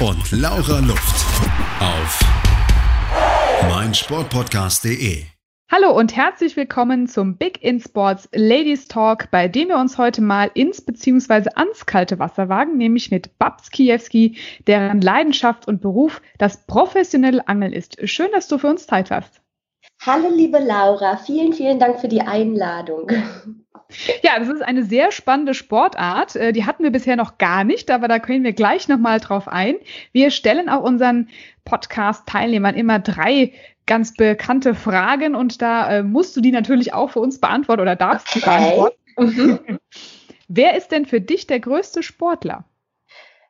und Laura Luft. Auf meinsportpodcast.de. Hallo und herzlich willkommen zum Big in Sports Ladies Talk, bei dem wir uns heute mal ins bzw. ans kalte Wasser wagen, nämlich mit Babs Kiewski, deren Leidenschaft und Beruf das professionelle Angeln ist. Schön, dass du für uns Zeit hast. Hallo liebe Laura, vielen, vielen Dank für die Einladung. Ja, das ist eine sehr spannende Sportart. Äh, die hatten wir bisher noch gar nicht, aber da können wir gleich nochmal drauf ein. Wir stellen auch unseren Podcast-Teilnehmern immer drei ganz bekannte Fragen und da äh, musst du die natürlich auch für uns beantworten oder darfst okay. du beantworten. Wer ist denn für dich der größte Sportler?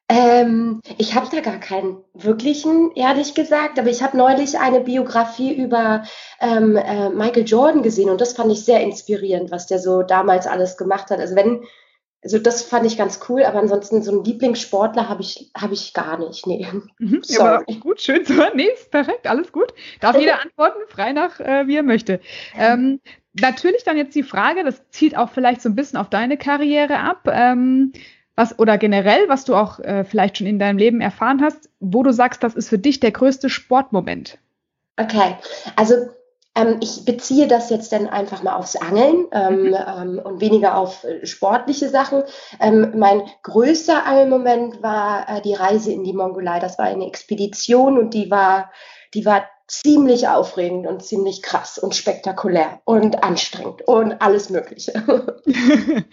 Ähm, ich habe da gar keinen wirklichen, ehrlich gesagt, aber ich habe neulich eine Biografie über ähm, äh, Michael Jordan gesehen und das fand ich sehr inspirierend, was der so damals alles gemacht hat. Also wenn, also das fand ich ganz cool, aber ansonsten so einen Lieblingssportler habe ich, hab ich gar nicht. Nee. Mhm, ja, aber gut, schön zu hören. Nee, ist perfekt, alles gut. Darf jeder antworten, frei nach, äh, wie er möchte. Ähm, natürlich dann jetzt die Frage, das zielt auch vielleicht so ein bisschen auf deine Karriere ab. Ähm, was oder generell, was du auch äh, vielleicht schon in deinem Leben erfahren hast, wo du sagst, das ist für dich der größte Sportmoment? Okay, also ähm, ich beziehe das jetzt dann einfach mal aufs Angeln ähm, mhm. ähm, und weniger auf äh, sportliche Sachen. Ähm, mein größter Angelmoment war äh, die Reise in die Mongolei. Das war eine Expedition und die war, die war ziemlich aufregend und ziemlich krass und spektakulär und anstrengend und alles Mögliche.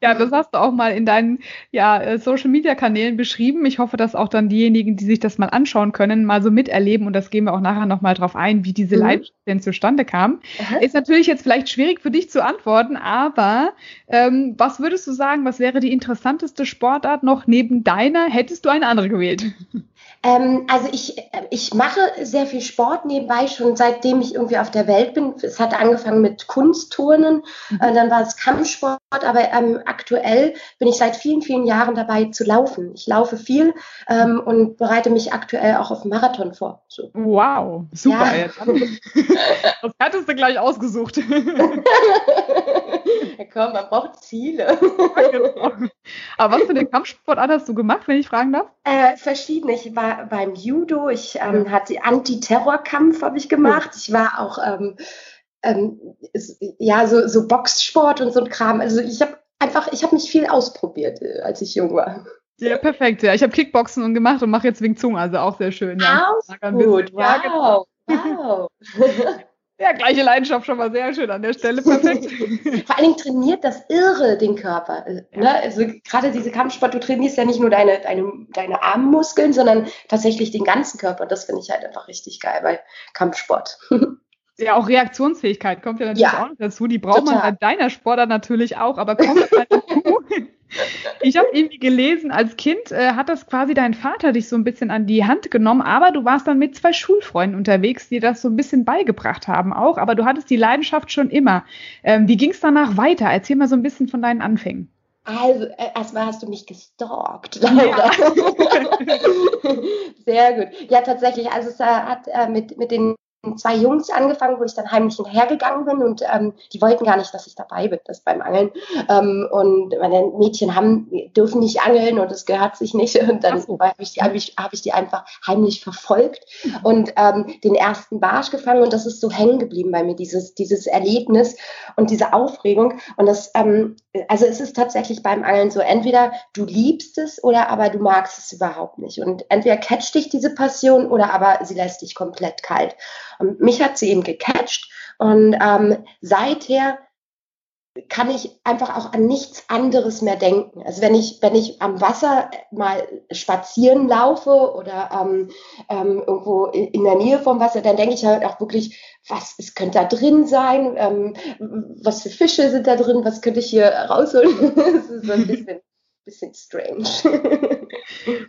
ja, das hast du auch mal in deinen ja, äh, Social Media Kanälen beschrieben. Ich hoffe, dass auch dann diejenigen, die sich das mal anschauen können, mal so miterleben und das gehen wir auch nachher nochmal drauf ein, wie diese mhm. Leidenschaft denn zustande kam. Aha. Ist natürlich jetzt vielleicht schwierig für dich zu antworten, aber ähm, was würdest du sagen, was wäre die interessanteste Sportart noch neben deiner? Hättest du eine andere gewählt? Ähm, also ich, äh, ich mache sehr viel Sport nebenbei, schon seitdem ich irgendwie auf der Welt bin. Es hat angefangen mit Kunstturnen, mhm. äh, dann war es Kampfsport, aber ähm, aktuell bin ich seit vielen, vielen Jahren dabei zu laufen. Ich laufe viel ähm, und bereite mich aktuell auch auf Marathon vor. So. Wow, super. Ja. Das hattest du gleich ausgesucht. ja, komm, man braucht Ziele. Genau. Aber was für eine Kampfsportart hast du gemacht, wenn ich fragen darf? Äh, verschiedene. Ich war beim Judo, ich ähm, hatte Anti-Terror-Kampf habe ich gemacht. Ich war auch ähm, ähm, ja so, so Boxsport und so ein Kram. Also ich habe einfach, ich habe mich viel ausprobiert, äh, als ich jung war. Ja, perfekt. Ja, ich habe Kickboxen und gemacht und mache jetzt Wing Zung, also auch sehr schön. Ja. Auch gut. Wow. Wow. Ja, gleiche Leidenschaft schon mal sehr schön an der Stelle. Perfekt. Vor allen Dingen trainiert das irre den Körper. Äh, ja. Ne? Also gerade diese Kampfsport, du trainierst ja nicht nur deine, deine, deine Armmuskeln, sondern tatsächlich den ganzen Körper. Und das finde ich halt einfach richtig geil bei Kampfsport. Ja, auch Reaktionsfähigkeit kommt ja natürlich ja, auch dazu. Die braucht total. man bei deiner Sportart natürlich auch, aber kommt halt dazu. Ich habe irgendwie gelesen, als Kind äh, hat das quasi dein Vater dich so ein bisschen an die Hand genommen, aber du warst dann mit zwei Schulfreunden unterwegs, die das so ein bisschen beigebracht haben auch, aber du hattest die Leidenschaft schon immer. Ähm, wie ging es danach weiter? Erzähl mal so ein bisschen von deinen Anfängen. Also, äh, erstmal hast du mich gestalkt, Ja. Sehr gut. Ja, tatsächlich. Also, es hat äh, mit, mit den zwei Jungs angefangen, wo ich dann heimlich hinterhergegangen bin und ähm, die wollten gar nicht, dass ich dabei bin, das beim Angeln. Ähm, und meine Mädchen haben, dürfen nicht angeln und das gehört sich nicht. Und dann so. habe ich, die, hab ich, hab ich die einfach heimlich verfolgt und ähm, den ersten Barsch gefangen und das ist so hängen geblieben bei mir, dieses, dieses Erlebnis und diese Aufregung. Und das, ähm, also es ist tatsächlich beim Angeln so, entweder du liebst es oder aber du magst es überhaupt nicht. Und entweder catcht dich diese Passion oder aber sie lässt dich komplett kalt. Mich hat sie eben gecatcht und ähm, seither kann ich einfach auch an nichts anderes mehr denken. Also wenn ich, wenn ich am Wasser mal spazieren laufe oder ähm, ähm, irgendwo in der Nähe vom Wasser, dann denke ich halt auch wirklich, was es könnte da drin sein, ähm, was für Fische sind da drin, was könnte ich hier rausholen. das ist so ein bisschen bisschen strange.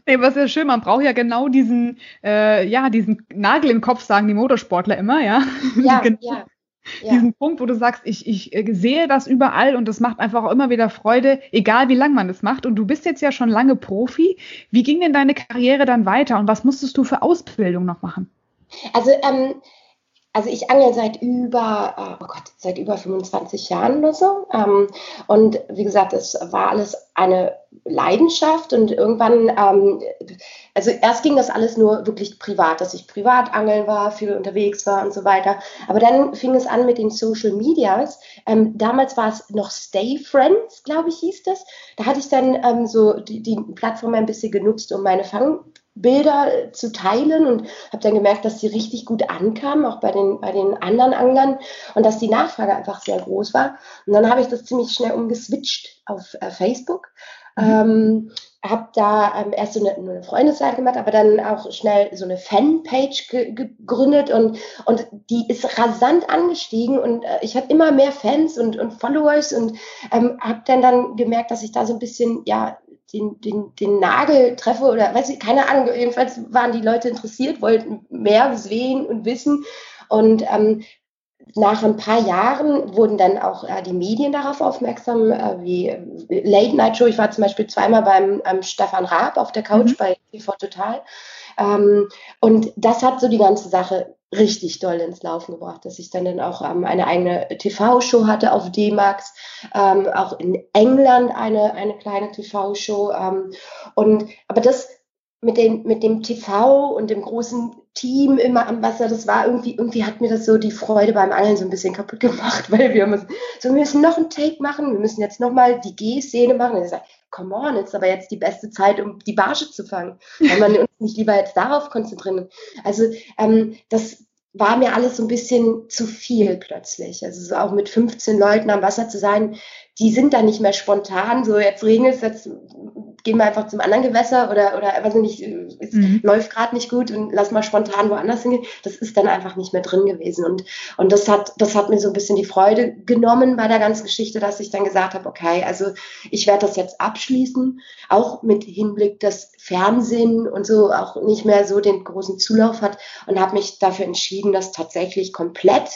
nee, was ja schön, man braucht ja genau diesen, äh, ja, diesen Nagel im Kopf, sagen die Motorsportler immer, ja. Ja, genau. ja. Ja. Diesen Punkt, wo du sagst, ich, ich äh, sehe das überall und das macht einfach auch immer wieder Freude, egal wie lange man das macht. Und du bist jetzt ja schon lange Profi. Wie ging denn deine Karriere dann weiter und was musstest du für Ausbildung noch machen? Also ähm, also ich angel seit über, äh, oh Gott, seit über 25 Jahren oder so. Ähm, und wie gesagt, es war alles eine Leidenschaft und irgendwann, ähm, also erst ging das alles nur wirklich privat, dass ich privat angeln war, viel unterwegs war und so weiter. Aber dann fing es an mit den Social Medias. Ähm, damals war es noch Stay Friends, glaube ich, hieß das. Da hatte ich dann so die Plattform ein bisschen genutzt, um meine Fang Bilder zu teilen und habe dann gemerkt, dass die richtig gut ankamen, auch bei den, bei den anderen Anglern und dass die Nachfrage einfach sehr groß war. Und dann habe ich das ziemlich schnell umgeswitcht auf äh, Facebook. Mhm. Ähm, habe da ähm, erst so eine, eine Freundesseite gemacht, aber dann auch schnell so eine Fanpage ge gegründet und, und die ist rasant angestiegen und äh, ich hatte immer mehr Fans und, und Followers und ähm, habe dann dann gemerkt, dass ich da so ein bisschen ja den, den, den Nagel treffe oder weiß ich, keine Ahnung, jedenfalls waren die Leute interessiert, wollten mehr sehen und wissen. Und ähm, nach ein paar Jahren wurden dann auch äh, die Medien darauf aufmerksam, äh, wie Late Night Show. Ich war zum Beispiel zweimal beim ähm, Stefan Raab auf der Couch mhm. bei TV Total. Ähm, und das hat so die ganze Sache richtig doll ins Laufen gebracht, dass ich dann, dann auch ähm, eine eigene TV-Show hatte auf D-Max, ähm, auch in England eine, eine kleine TV-Show. Ähm, und aber das mit, den, mit dem TV und dem großen Team immer am Wasser, das war irgendwie, irgendwie hat mir das so die Freude beim Angeln so ein bisschen kaputt gemacht, weil wir müssen, so, wir müssen noch einen Take machen, wir müssen jetzt nochmal die G-Szene machen. Und ich sage, come on, ist aber jetzt die beste Zeit, um die Barge zu fangen. Wenn man uns nicht lieber jetzt darauf konzentrieren. Also ähm, das war mir alles so ein bisschen zu viel plötzlich. Also so auch mit 15 Leuten am Wasser zu sein, die sind dann nicht mehr spontan, so jetzt regnet es, jetzt gehen wir einfach zum anderen Gewässer oder, oder weiß nicht, es mhm. läuft gerade nicht gut und lass mal spontan woanders hingehen. Das ist dann einfach nicht mehr drin gewesen. Und, und das hat, das hat mir so ein bisschen die Freude genommen bei der ganzen Geschichte, dass ich dann gesagt habe, okay, also ich werde das jetzt abschließen, auch mit Hinblick, dass Fernsehen und so auch nicht mehr so den großen Zulauf hat und habe mich dafür entschieden, das tatsächlich komplett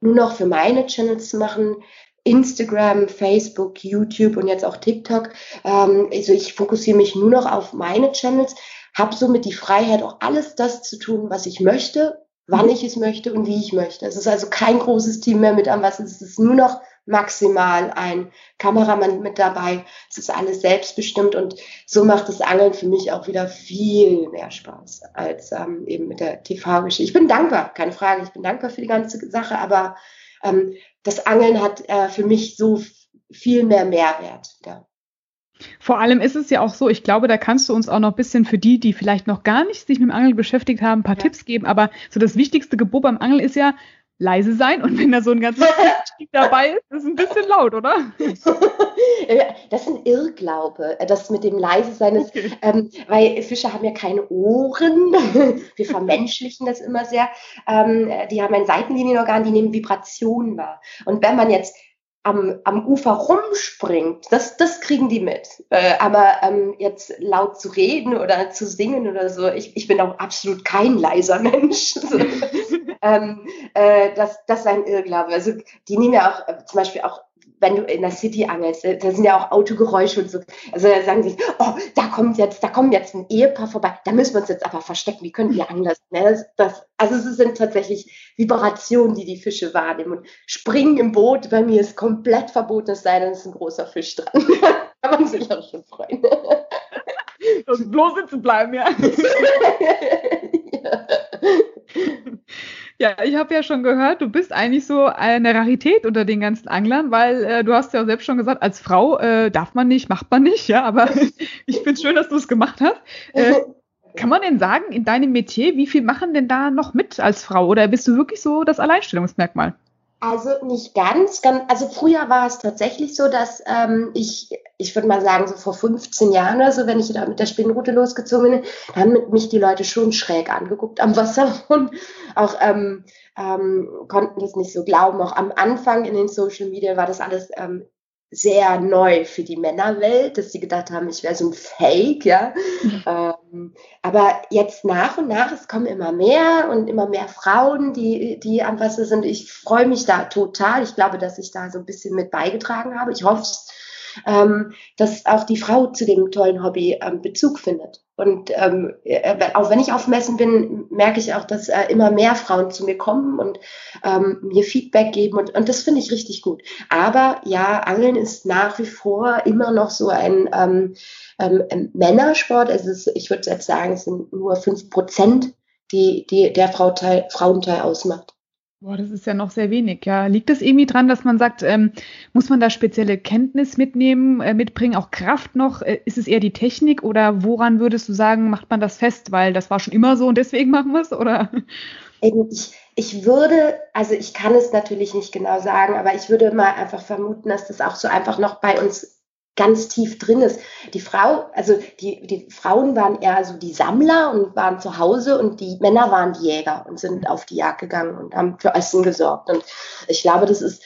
nur noch für meine Channels zu machen, Instagram, Facebook, YouTube und jetzt auch TikTok. Ähm, also ich fokussiere mich nur noch auf meine Channels, habe somit die Freiheit, auch alles das zu tun, was ich möchte, wann ich es möchte und wie ich möchte. Es ist also kein großes Team mehr mit am Wasser. Es ist nur noch maximal ein Kameramann mit dabei. Es ist alles selbstbestimmt und so macht das Angeln für mich auch wieder viel mehr Spaß als ähm, eben mit der TV-Geschichte. Ich bin dankbar, keine Frage. Ich bin dankbar für die ganze Sache, aber ähm, das Angeln hat äh, für mich so viel mehr Mehrwert. Ja. Vor allem ist es ja auch so, ich glaube, da kannst du uns auch noch ein bisschen für die, die vielleicht noch gar nicht sich mit dem Angeln beschäftigt haben, ein paar ja. Tipps geben. Aber so das wichtigste Gebot beim Angeln ist ja, leise sein und wenn da so ein ganzes Stieg dabei ist, ist es ein bisschen laut, oder? Das ist ein Irrglaube, das mit dem leise sein ist, okay. ähm, weil Fische haben ja keine Ohren. Wir vermenschlichen das immer sehr. Ähm, die haben ein Seitenlinienorgan, die nehmen Vibrationen wahr. Und wenn man jetzt am, am Ufer rumspringt, das, das kriegen die mit. Äh, aber ähm, jetzt laut zu reden oder zu singen oder so, ich, ich bin auch absolut kein leiser Mensch. so, ähm, äh, das, das ist ein Irrglaube. Also die nehmen ja auch äh, zum Beispiel auch wenn du in der City angelst, da sind ja auch Autogeräusche und so. Also da sagen sie, oh, da kommt jetzt, da kommt jetzt ein Ehepaar vorbei, da müssen wir uns jetzt aber verstecken, wie können wir angeln? Ne? Das, das, also es sind tatsächlich Vibrationen, die die Fische wahrnehmen. Und springen im Boot bei mir ist komplett verboten, es sei denn, es ist ein großer Fisch dran. Kann man sich auch schon freuen. Also bloß sitzen bleiben, ja. ja. Ja, ich habe ja schon gehört, du bist eigentlich so eine Rarität unter den ganzen Anglern, weil äh, du hast ja selbst schon gesagt, als Frau äh, darf man nicht, macht man nicht, ja, aber ich finde es schön, dass du es gemacht hast. Äh, kann man denn sagen, in deinem Metier, wie viel machen denn da noch mit als Frau? Oder bist du wirklich so das Alleinstellungsmerkmal? Also nicht ganz, ganz, also früher war es tatsächlich so, dass ähm, ich, ich würde mal sagen, so vor 15 Jahren oder so, wenn ich da mit der Spinnenroute losgezogen bin, haben mich die Leute schon schräg angeguckt am Wasser und auch ähm, ähm, konnten das nicht so glauben. Auch am Anfang in den Social Media war das alles ähm, sehr neu für die Männerwelt, dass sie gedacht haben, ich wäre so ein Fake, ja. ähm, aber jetzt nach und nach, es kommen immer mehr und immer mehr Frauen, die, die am Wasser sind. Ich freue mich da total. Ich glaube, dass ich da so ein bisschen mit beigetragen habe. Ich hoffe, ähm, dass auch die Frau zu dem tollen Hobby ähm, Bezug findet. Und ähm, äh, auch wenn ich auf Messen bin, merke ich auch, dass äh, immer mehr Frauen zu mir kommen und ähm, mir Feedback geben. Und, und das finde ich richtig gut. Aber ja, Angeln ist nach wie vor immer noch so ein ähm, ähm, Männersport. Also es, ich würde jetzt sagen, es sind nur fünf Prozent, die, die der Frauteil, Frauenteil ausmacht. Boah, das ist ja noch sehr wenig. Ja, liegt es irgendwie dran, dass man sagt, ähm, muss man da spezielle Kenntnis mitnehmen, äh, mitbringen, auch Kraft noch? Äh, ist es eher die Technik oder woran würdest du sagen, macht man das fest, weil das war schon immer so und deswegen machen wir es? Oder? Ich, ich würde, also ich kann es natürlich nicht genau sagen, aber ich würde mal einfach vermuten, dass das auch so einfach noch bei uns ganz tief drin ist. Die Frau, also die, die Frauen waren eher so die Sammler und waren zu Hause und die Männer waren die Jäger und sind auf die Jagd gegangen und haben für Essen gesorgt. Und ich glaube, das ist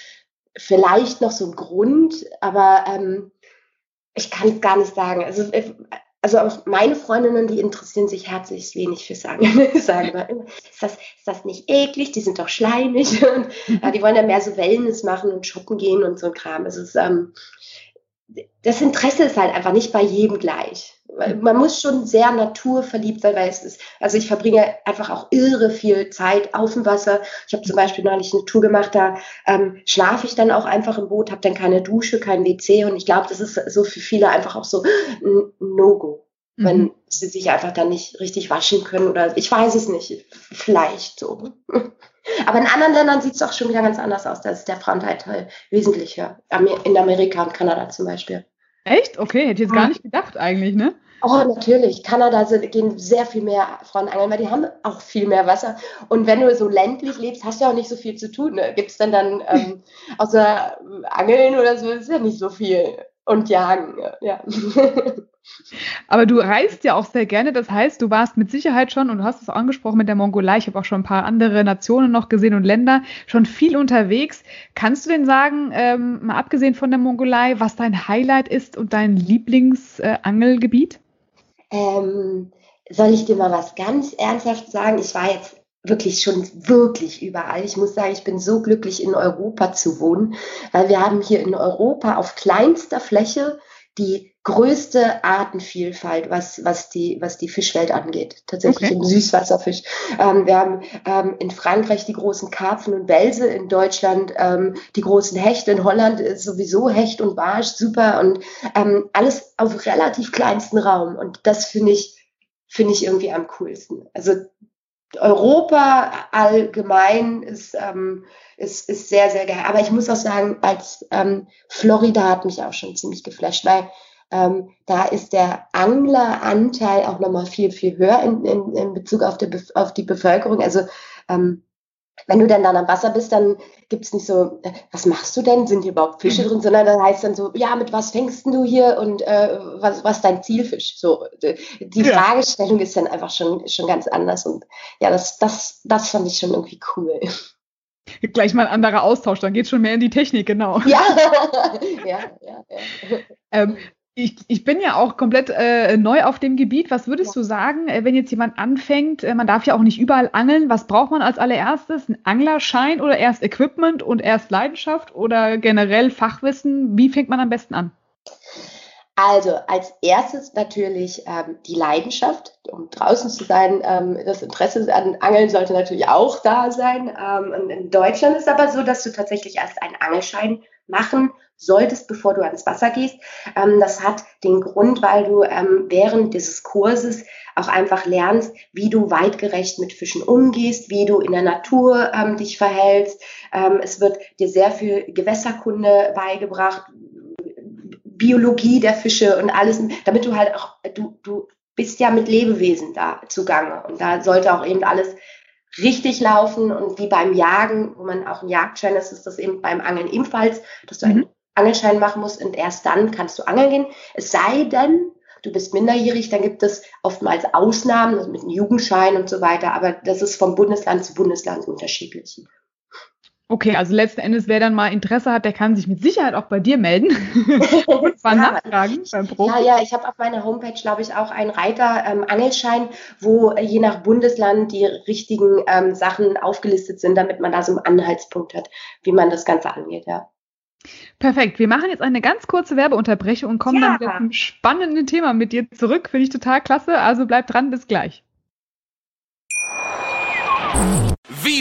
vielleicht noch so ein Grund, aber ähm, ich kann es gar nicht sagen. Also, äh, also auch meine Freundinnen, die interessieren sich herzlich wenig fürs Angeln. sagen immer, ist das, ist das nicht eklig? Die sind doch schleimig. Und, äh, die wollen ja mehr so Wellness machen und shoppen gehen und so ein Kram. Es ist, ähm, das Interesse ist halt einfach nicht bei jedem gleich. Man muss schon sehr naturverliebt sein, weil es ist, also ich verbringe einfach auch irre viel Zeit auf dem Wasser. Ich habe zum Beispiel neulich eine Tour gemacht, da ähm, schlafe ich dann auch einfach im Boot, habe dann keine Dusche, kein WC und ich glaube, das ist so für viele einfach auch so ein No-Go, mhm. wenn sie sich einfach dann nicht richtig waschen können oder ich weiß es nicht, vielleicht so. Aber in anderen Ländern sieht es auch schon wieder ganz anders aus. Da ist der Frauenteil wesentlich höher. In Amerika und Kanada zum Beispiel. Echt? Okay, hätte ich jetzt gar nicht gedacht eigentlich, ne? Oh, natürlich. Kanada sind, gehen sehr viel mehr Frauen angeln, weil die haben auch viel mehr Wasser. Und wenn du so ländlich lebst, hast du ja auch nicht so viel zu tun. Ne? Gibt es dann dann ähm, außer Angeln oder so, ist ja nicht so viel. Und Jagen, ja. Aber du reist ja auch sehr gerne. Das heißt, du warst mit Sicherheit schon, und du hast es angesprochen mit der Mongolei, ich habe auch schon ein paar andere Nationen noch gesehen und Länder, schon viel unterwegs. Kannst du denn sagen, ähm, mal abgesehen von der Mongolei, was dein Highlight ist und dein Lieblingsangelgebiet? Äh, ähm, soll ich dir mal was ganz ernsthaft sagen? Ich war jetzt wirklich schon wirklich überall. Ich muss sagen, ich bin so glücklich in Europa zu wohnen, weil wir haben hier in Europa auf kleinster Fläche die größte Artenvielfalt, was, was, die, was die Fischwelt angeht. Tatsächlich okay. im Süßwasserfisch. Ähm, wir haben ähm, in Frankreich die großen Karpfen und Welse, in Deutschland ähm, die großen Hechte, in Holland ist sowieso Hecht und Barsch, super und ähm, alles auf relativ kleinsten Raum. Und das finde ich, finde ich irgendwie am coolsten. Also Europa allgemein ist, ähm, ist, ist sehr, sehr geil. Aber ich muss auch sagen, als ähm, Florida hat mich auch schon ziemlich geflasht, weil ähm, da ist der Angleranteil auch nochmal viel, viel höher in, in, in Bezug auf die, auf die Bevölkerung. Also ähm, wenn du dann dann am Wasser bist, dann gibt's nicht so, äh, was machst du denn? Sind hier überhaupt Fische drin? Sondern dann heißt dann so, ja, mit was fängst du hier und äh, was, was dein Zielfisch? So, die ja. Fragestellung ist dann einfach schon, schon ganz anders. Und ja, das, das, das fand ich schon irgendwie cool. Gleich mal ein anderer Austausch, dann geht's schon mehr in die Technik, genau. Ja, ja, ja. ja. Ähm, ich, ich bin ja auch komplett äh, neu auf dem Gebiet. Was würdest ja. du sagen, äh, wenn jetzt jemand anfängt, äh, man darf ja auch nicht überall angeln, was braucht man als allererstes? Ein Anglerschein oder erst Equipment und erst Leidenschaft oder generell Fachwissen? Wie fängt man am besten an? Also als erstes natürlich ähm, die Leidenschaft, um draußen zu sein. Ähm, das Interesse an Angeln sollte natürlich auch da sein. Ähm, in Deutschland ist aber so, dass du tatsächlich erst einen Angelschein machen solltest, bevor du ans Wasser gehst. Ähm, das hat den Grund, weil du ähm, während dieses Kurses auch einfach lernst, wie du weitgerecht mit Fischen umgehst, wie du in der Natur ähm, dich verhältst. Ähm, es wird dir sehr viel Gewässerkunde beigebracht, Biologie der Fische und alles, damit du halt auch, du, du bist ja mit Lebewesen da zugange. Und da sollte auch eben alles richtig laufen und wie beim Jagen, wo man auch einen Jagdschein ist, ist das eben beim Angeln ebenfalls, dass du einen mhm. Angelschein machen musst und erst dann kannst du angeln gehen. Es sei denn, du bist minderjährig, dann gibt es oftmals Ausnahmen also mit einem Jugendschein und so weiter, aber das ist vom Bundesland zu Bundesland unterschiedlich. Okay, also letzten Endes, wer dann mal Interesse hat, der kann sich mit Sicherheit auch bei dir melden und mal ja, nachfragen beim Profi. Ja, ja, ich habe auf meiner Homepage, glaube ich, auch einen Reiter ähm, Angelschein, wo äh, je nach Bundesland die richtigen ähm, Sachen aufgelistet sind, damit man da so einen Anhaltspunkt hat, wie man das Ganze angeht, ja. Perfekt. Wir machen jetzt eine ganz kurze Werbeunterbrechung und kommen ja. dann mit einem spannenden Thema mit dir zurück. Finde ich total klasse. Also bleib dran, bis gleich.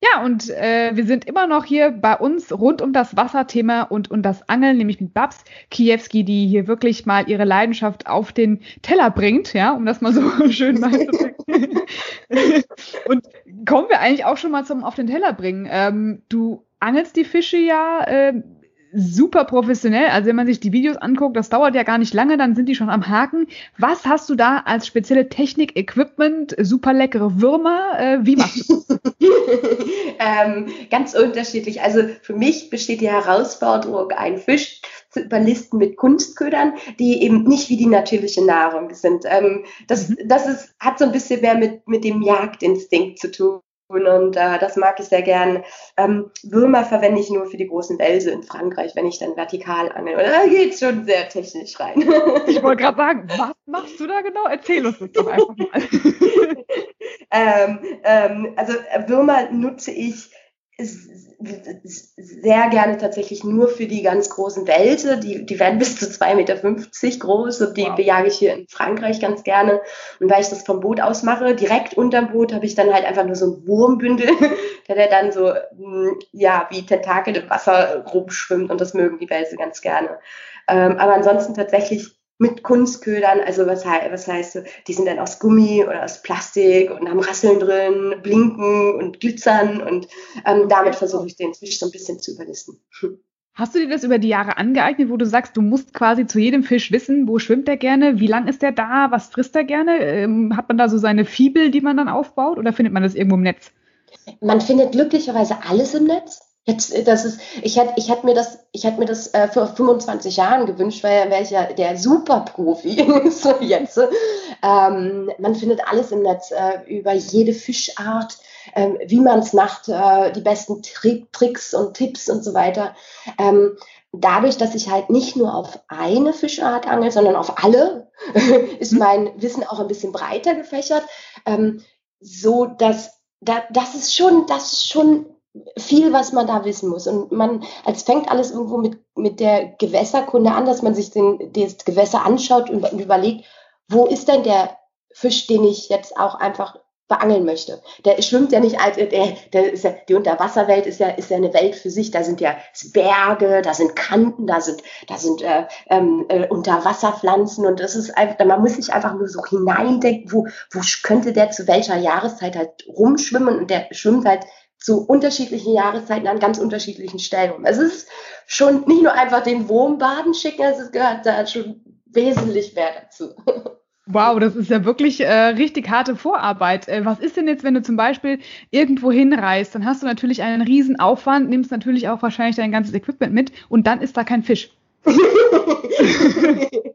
Ja, und äh, wir sind immer noch hier bei uns rund um das Wasserthema und um das Angeln, nämlich mit Babs Kiewski, die hier wirklich mal ihre Leidenschaft auf den Teller bringt, ja, um das mal so schön mal zu sagen. und kommen wir eigentlich auch schon mal zum auf den Teller bringen. Ähm, du angelst die Fische ja äh, super professionell. Also wenn man sich die Videos anguckt, das dauert ja gar nicht lange, dann sind die schon am Haken. Was hast du da als spezielle Technik, Equipment, super leckere Würmer? Äh, wie machst du das? ähm, ganz unterschiedlich. Also für mich besteht die Herausforderung, einen Fisch zu überlisten mit Kunstködern, die eben nicht wie die natürliche Nahrung sind. Ähm, das, mhm. das ist, hat so ein bisschen mehr mit, mit dem Jagdinstinkt zu tun. Und äh, das mag ich sehr gern. Ähm, Würmer verwende ich nur für die großen Wälse in Frankreich, wenn ich dann vertikal angel. Und da geht es schon sehr technisch rein. Ich wollte gerade sagen, was machst du da genau? Erzähl uns das doch einfach mal. ähm, ähm, also äh, Würmer nutze ich sehr gerne tatsächlich nur für die ganz großen Wälse. Die, die werden bis zu 2,50 Meter groß und die wow. bejage ich hier in Frankreich ganz gerne. Und weil ich das vom Boot aus mache, direkt unterm Boot habe ich dann halt einfach nur so ein Wurmbündel, der, der dann so, hm, ja, wie Tentakel im Wasser rumschwimmt und das mögen die Wälse ganz gerne. Ähm, aber ansonsten tatsächlich mit Kunstködern, also was, was heißt, die sind dann aus Gummi oder aus Plastik und haben Rasseln drin, blinken und glitzern und ähm, damit versuche ich den Fisch so ein bisschen zu überlisten. Hast du dir das über die Jahre angeeignet, wo du sagst, du musst quasi zu jedem Fisch wissen, wo schwimmt der gerne, wie lang ist der da, was frisst er gerne? Ähm, hat man da so seine Fibel, die man dann aufbaut oder findet man das irgendwo im Netz? Man findet glücklicherweise alles im Netz. Jetzt, äh, das ist, ich hätte ich hätt mir das, ich hätte mir das äh, vor 25 Jahren gewünscht, weil wäre ich ja der Superprofi so jetzt. Ähm, man findet alles im Netz äh, über jede Fischart, äh, wie man es macht, äh, die besten Tri Tricks und Tipps und so weiter. Ähm, dadurch, dass ich halt nicht nur auf eine Fischart angel, sondern auf alle, ist mhm. mein Wissen auch ein bisschen breiter gefächert, ähm, so dass da, das ist schon, das ist schon viel, was man da wissen muss. Und man, als fängt alles irgendwo mit, mit der Gewässerkunde an, dass man sich den, das Gewässer anschaut und überlegt, wo ist denn der Fisch, den ich jetzt auch einfach beangeln möchte. Der schwimmt ja nicht als, der, der ist ja, die Unterwasserwelt ist ja, ist ja eine Welt für sich. Da sind ja Berge, da sind Kanten, da sind, da sind äh, ähm, äh, Unterwasserpflanzen und das ist einfach, man muss sich einfach nur so hineindenken, wo, wo könnte der zu welcher Jahreszeit halt rumschwimmen und der schwimmt halt zu unterschiedlichen Jahreszeiten an ganz unterschiedlichen Stellen. Es ist schon nicht nur einfach den Wurm baden schicken, es gehört da schon wesentlich mehr dazu. Wow, das ist ja wirklich äh, richtig harte Vorarbeit. Äh, was ist denn jetzt, wenn du zum Beispiel irgendwo hinreist? Dann hast du natürlich einen riesen Aufwand, nimmst natürlich auch wahrscheinlich dein ganzes Equipment mit und dann ist da kein Fisch.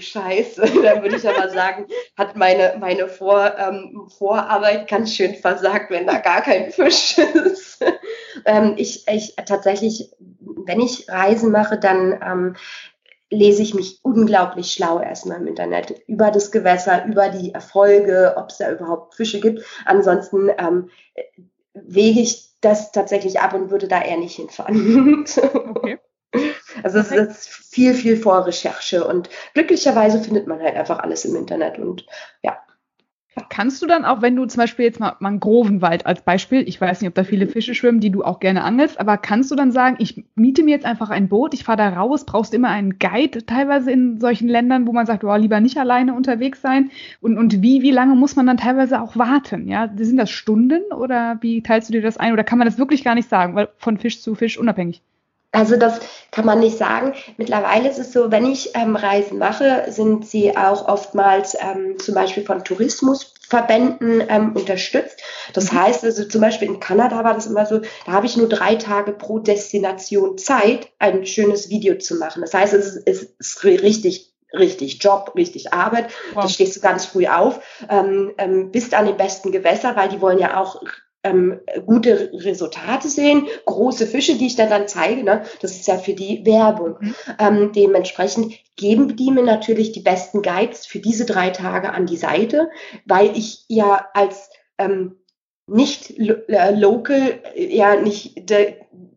Scheiße, da würde ich aber sagen, hat meine, meine Vor, ähm, Vorarbeit ganz schön versagt, wenn da gar kein Fisch ist. ähm, ich, ich tatsächlich, wenn ich Reisen mache, dann ähm, lese ich mich unglaublich schlau erstmal im Internet über das Gewässer, über die Erfolge, ob es da überhaupt Fische gibt. Ansonsten ähm, wege ich das tatsächlich ab und würde da eher nicht hinfahren. okay. Also es ist viel, viel Vorrecherche und glücklicherweise findet man halt einfach alles im Internet und ja. Kannst du dann auch, wenn du zum Beispiel jetzt mal Mangrovenwald als Beispiel, ich weiß nicht, ob da viele Fische schwimmen, die du auch gerne angelst, aber kannst du dann sagen, ich miete mir jetzt einfach ein Boot, ich fahre da raus, brauchst immer einen Guide, teilweise in solchen Ländern, wo man sagt, oh, lieber nicht alleine unterwegs sein. Und, und wie, wie lange muss man dann teilweise auch warten? Ja, sind das Stunden oder wie teilst du dir das ein? Oder kann man das wirklich gar nicht sagen, weil von Fisch zu Fisch unabhängig? Also das kann man nicht sagen. Mittlerweile ist es so, wenn ich ähm, Reisen mache, sind sie auch oftmals ähm, zum Beispiel von Tourismusverbänden ähm, unterstützt. Das mhm. heißt also zum Beispiel in Kanada war das immer so, da habe ich nur drei Tage pro Destination Zeit, ein schönes Video zu machen. Das heißt, es ist, es ist richtig richtig Job, richtig Arbeit. Wow. Da stehst du ganz früh auf, ähm, ähm, bist an den besten Gewässer, weil die wollen ja auch ähm, gute Resultate sehen, große Fische, die ich dann, dann zeige. Ne? Das ist ja für die Werbung. Mhm. Ähm, dementsprechend geben die mir natürlich die besten Guides für diese drei Tage an die Seite, weil ich ja als ähm, nicht äh, local ja nicht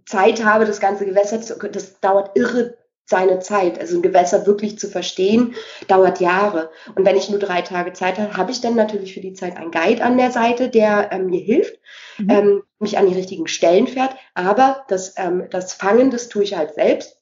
Zeit habe, das ganze Gewässer zu, das dauert irre seine Zeit. Also ein Gewässer wirklich zu verstehen, dauert Jahre. Und wenn ich nur drei Tage Zeit habe, habe ich dann natürlich für die Zeit einen Guide an der Seite, der ähm, mir hilft, mhm. ähm, mich an die richtigen Stellen fährt. Aber das, ähm, das Fangen, das tue ich halt selbst.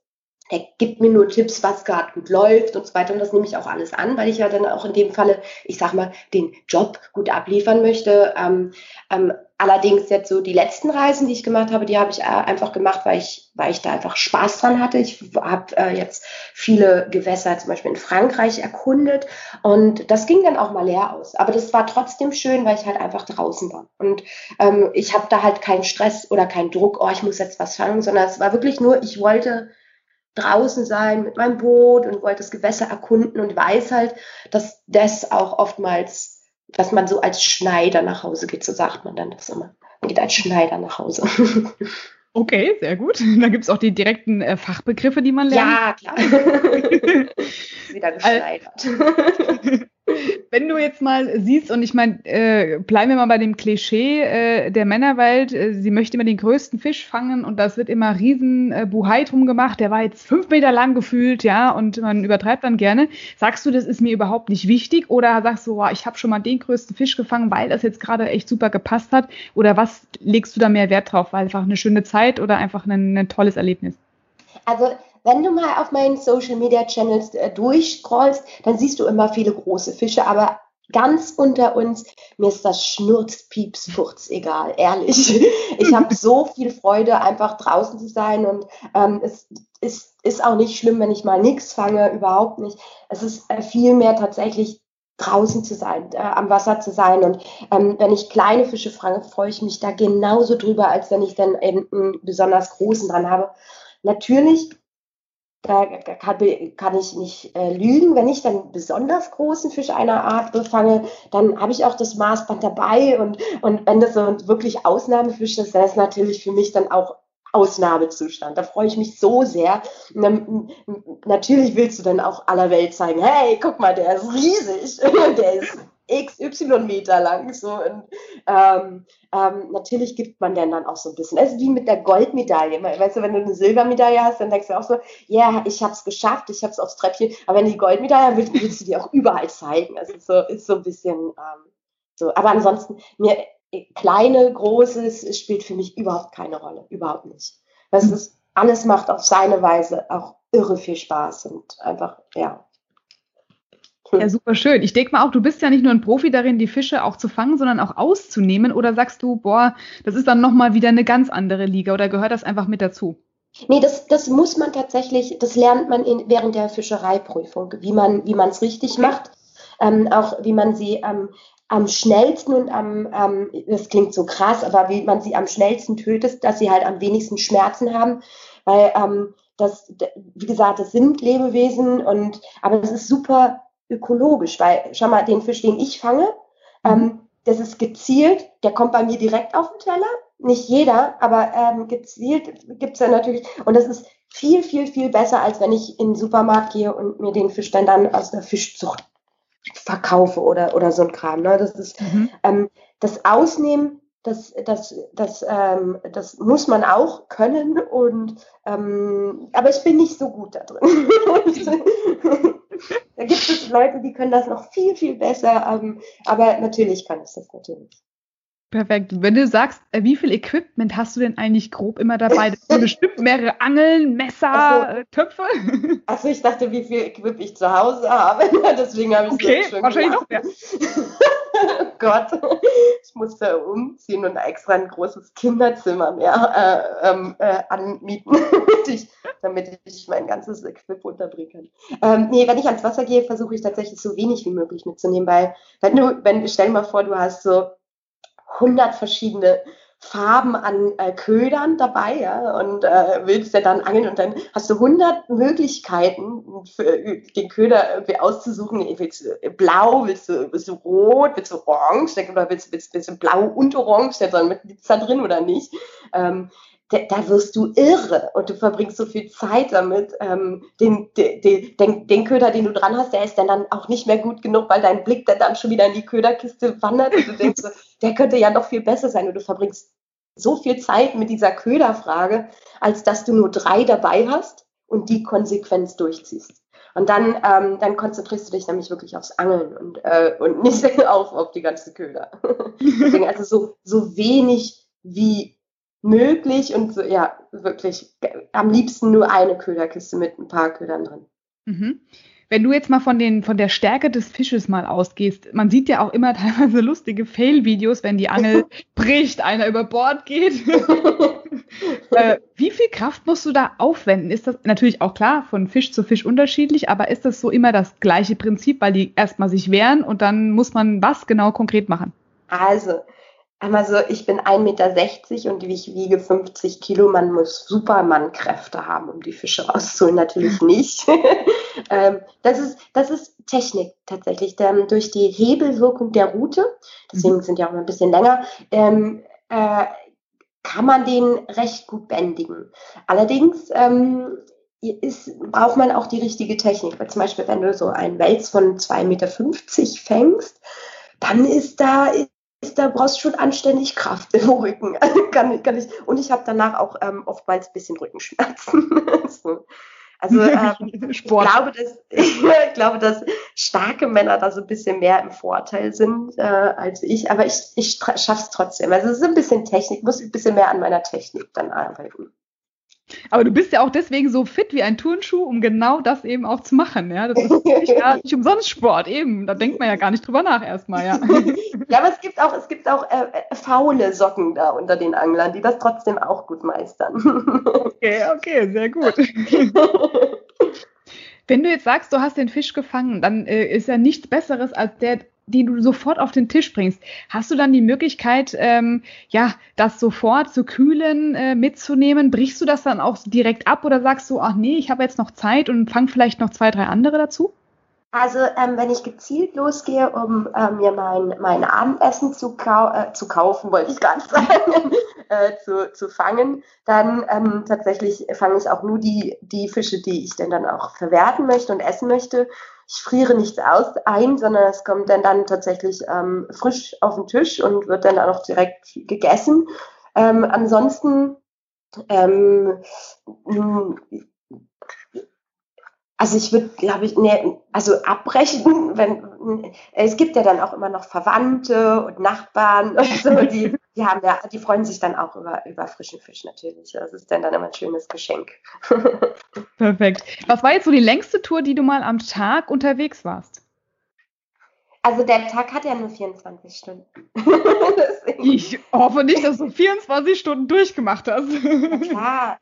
Er gibt mir nur Tipps, was gerade gut läuft und so weiter. Und das nehme ich auch alles an, weil ich ja dann auch in dem Falle, ich sag mal, den Job gut abliefern möchte. Ähm, ähm, allerdings jetzt so die letzten Reisen, die ich gemacht habe, die habe ich äh, einfach gemacht, weil ich, weil ich da einfach Spaß dran hatte. Ich habe äh, jetzt viele Gewässer zum Beispiel in Frankreich erkundet und das ging dann auch mal leer aus. Aber das war trotzdem schön, weil ich halt einfach draußen war. Und ähm, ich habe da halt keinen Stress oder keinen Druck, oh, ich muss jetzt was fangen, sondern es war wirklich nur, ich wollte draußen sein mit meinem Boot und wollte das Gewässer erkunden und weiß halt, dass das auch oftmals, dass man so als Schneider nach Hause geht, so sagt man dann das immer. Man geht als Schneider nach Hause. Okay, sehr gut. Da gibt es auch die direkten äh, Fachbegriffe, die man lernt. Ja, klar. Wieder geschneidert. Wenn du jetzt mal siehst, und ich meine, äh, bleiben wir mal bei dem Klischee äh, der Männerwelt, äh, sie möchte immer den größten Fisch fangen und das wird immer riesen äh, Buhai drum gemacht, der war jetzt fünf Meter lang gefühlt, ja, und man übertreibt dann gerne. Sagst du, das ist mir überhaupt nicht wichtig oder sagst du, boah, ich habe schon mal den größten Fisch gefangen, weil das jetzt gerade echt super gepasst hat? Oder was legst du da mehr Wert drauf? Weil einfach eine schöne Zeit oder einfach ein, ein tolles Erlebnis? Also wenn du mal auf meinen Social Media Channels äh, durchscrollst, dann siehst du immer viele große Fische, aber ganz unter uns, mir ist das Schnurz, Pieps, Furz egal, ehrlich. Ich habe so viel Freude, einfach draußen zu sein und ähm, es ist, ist auch nicht schlimm, wenn ich mal nichts fange, überhaupt nicht. Es ist äh, viel mehr tatsächlich draußen zu sein, äh, am Wasser zu sein. Und ähm, wenn ich kleine Fische fange, freue ich mich da genauso drüber, als wenn ich dann eben einen besonders großen dran habe. Natürlich da kann, ich nicht äh, lügen. Wenn ich dann besonders großen Fisch einer Art befange, dann habe ich auch das Maßband dabei. Und, und wenn das so wirklich Ausnahmefisch ist, dann ist natürlich für mich dann auch Ausnahmezustand. Da freue ich mich so sehr. Dann, natürlich willst du dann auch aller Welt zeigen, hey, guck mal, der ist riesig. der ist XY Meter lang. So. Und, ähm, ähm, natürlich gibt man dann, dann auch so ein bisschen. Es ist wie mit der Goldmedaille. Weißt du, wenn du eine Silbermedaille hast, dann denkst du auch so, ja, yeah, ich habe es geschafft, ich habe es aufs Treppchen. Aber wenn du die Goldmedaille willst, willst du die auch überall zeigen. Also so, ist so ein bisschen ähm, so. Aber ansonsten, mir kleine, großes spielt für mich überhaupt keine Rolle. Überhaupt nicht. Das ist, alles macht auf seine Weise auch irre viel Spaß und einfach, ja, ja, super schön. Ich denke mal auch, du bist ja nicht nur ein Profi darin, die Fische auch zu fangen, sondern auch auszunehmen. Oder sagst du, boah, das ist dann nochmal wieder eine ganz andere Liga oder gehört das einfach mit dazu? Nee, das, das muss man tatsächlich, das lernt man in, während der Fischereiprüfung, wie man wie es richtig macht, ähm, auch wie man sie ähm, am schnellsten und am, ähm, das klingt so krass, aber wie man sie am schnellsten tötet, dass sie halt am wenigsten Schmerzen haben, weil ähm, das, wie gesagt, das sind Lebewesen und aber es ist super ökologisch, weil schau mal, den Fisch, den ich fange, mhm. ähm, das ist gezielt, der kommt bei mir direkt auf den Teller. Nicht jeder, aber ähm, gezielt gibt's ja natürlich. Und das ist viel, viel, viel besser, als wenn ich in den Supermarkt gehe und mir den Fisch dann, dann aus der Fischzucht verkaufe oder, oder so ein Kram. Ne? Das ist mhm. ähm, das Ausnehmen, das, das, das, ähm, das muss man auch können. Und ähm, aber ich bin nicht so gut da drin. da gibt es Leute, die können das noch viel, viel besser, ähm, aber natürlich kann es das natürlich. Perfekt. Wenn du sagst, äh, wie viel Equipment hast du denn eigentlich grob immer dabei? Das sind bestimmt mehrere Angeln, Messer, so. Äh, Töpfe. Also ich dachte, wie viel Equip ich zu Hause habe. Deswegen habe ich okay, so schön wahrscheinlich noch mehr. Gott, ich musste umziehen und extra ein großes Kinderzimmer mehr äh, ähm, äh, anmieten, damit ich, damit ich mein ganzes Equip unterbringen kann. Ähm, nee, wenn ich ans Wasser gehe, versuche ich tatsächlich so wenig wie möglich mitzunehmen, weil wenn du, wenn, stell dir mal vor, du hast so 100 verschiedene Farben an äh, Ködern dabei ja, und äh, willst ja dann angeln und dann hast du 100 Möglichkeiten für äh, den Köder irgendwie auszusuchen. Willst du blau, willst du, willst du rot, willst du orange oder willst, willst, willst du blau und orange, der dann mit da drin oder nicht. Ähm, da wirst du irre und du verbringst so viel Zeit damit. Ähm, den, den, den, den Köder, den du dran hast, der ist dann, dann auch nicht mehr gut genug, weil dein Blick dann schon wieder in die Köderkiste wandert und du denkst, der könnte ja noch viel besser sein und du verbringst so viel Zeit mit dieser Köderfrage, als dass du nur drei dabei hast und die konsequent durchziehst. Und dann, ähm, dann konzentrierst du dich nämlich wirklich aufs Angeln und, äh, und nicht auf, auf die ganze Köder. Deswegen also so, so wenig wie möglich und so, ja, wirklich am liebsten nur eine Köderkiste mit ein paar Ködern drin. Mhm. Wenn du jetzt mal von, den, von der Stärke des Fisches mal ausgehst, man sieht ja auch immer teilweise lustige Fail-Videos, wenn die Angel bricht, einer über Bord geht. äh, wie viel Kraft musst du da aufwenden? Ist das natürlich auch klar, von Fisch zu Fisch unterschiedlich, aber ist das so immer das gleiche Prinzip, weil die erstmal sich wehren und dann muss man was genau konkret machen? Also, also ich bin 1,60 Meter und ich wiege 50 Kilo. Man muss Supermann-Kräfte haben, um die Fische rauszuholen. Natürlich nicht. Ähm, das, ist, das ist Technik tatsächlich. Denn durch die Hebelwirkung der Route, deswegen mhm. sind die auch ein bisschen länger, ähm, äh, kann man den recht gut bändigen. Allerdings ähm, ist, braucht man auch die richtige Technik. Weil zum Beispiel, wenn du so einen Wels von 2,50 Meter fängst, dann ist da ist, da brauchst du schon anständig Kraft im Rücken. kann, kann ich, und ich habe danach auch ähm, oftmals ein bisschen Rückenschmerzen. so. Also ähm, ich, glaube, dass, ich glaube, dass starke Männer da so ein bisschen mehr im Vorteil sind äh, als ich, aber ich, ich schaffe es trotzdem. Also es ist ein bisschen Technik, muss ein bisschen mehr an meiner Technik dann arbeiten. Aber du bist ja auch deswegen so fit wie ein Turnschuh, um genau das eben auch zu machen. Ja? Das ist nicht, gar nicht umsonst Sport, eben. Da denkt man ja gar nicht drüber nach erstmal, ja. ja, aber es gibt auch, es gibt auch äh, äh, faule Socken da unter den Anglern, die das trotzdem auch gut meistern. okay, okay, sehr gut. Wenn du jetzt sagst, du hast den Fisch gefangen, dann äh, ist ja nichts Besseres als der die du sofort auf den Tisch bringst. Hast du dann die Möglichkeit, ähm, ja, das sofort zu kühlen, äh, mitzunehmen? Brichst du das dann auch direkt ab oder sagst du, ach nee, ich habe jetzt noch Zeit und fang vielleicht noch zwei, drei andere dazu? Also ähm, wenn ich gezielt losgehe, um äh, mir mein, mein Abendessen zu, kau äh, zu kaufen, wollte ich gar nicht sagen, äh, zu, zu fangen, dann ähm, tatsächlich fange ich auch nur die, die Fische, die ich denn dann auch verwerten möchte und essen möchte ich friere nichts aus ein, sondern es kommt dann, dann tatsächlich ähm, frisch auf den Tisch und wird dann auch direkt gegessen. Ähm, ansonsten ähm, also ich würde, glaube ich, nee, also abbrechen, wenn es gibt ja dann auch immer noch Verwandte und Nachbarn und so, die, die haben ja, die freuen sich dann auch über, über frischen Fisch natürlich. Das ist dann, dann immer ein schönes Geschenk. Perfekt. Was war jetzt so die längste Tour, die du mal am Tag unterwegs warst? Also der Tag hat ja nur 24 Stunden. ich hoffe nicht, dass du 24 Stunden durchgemacht hast. klar.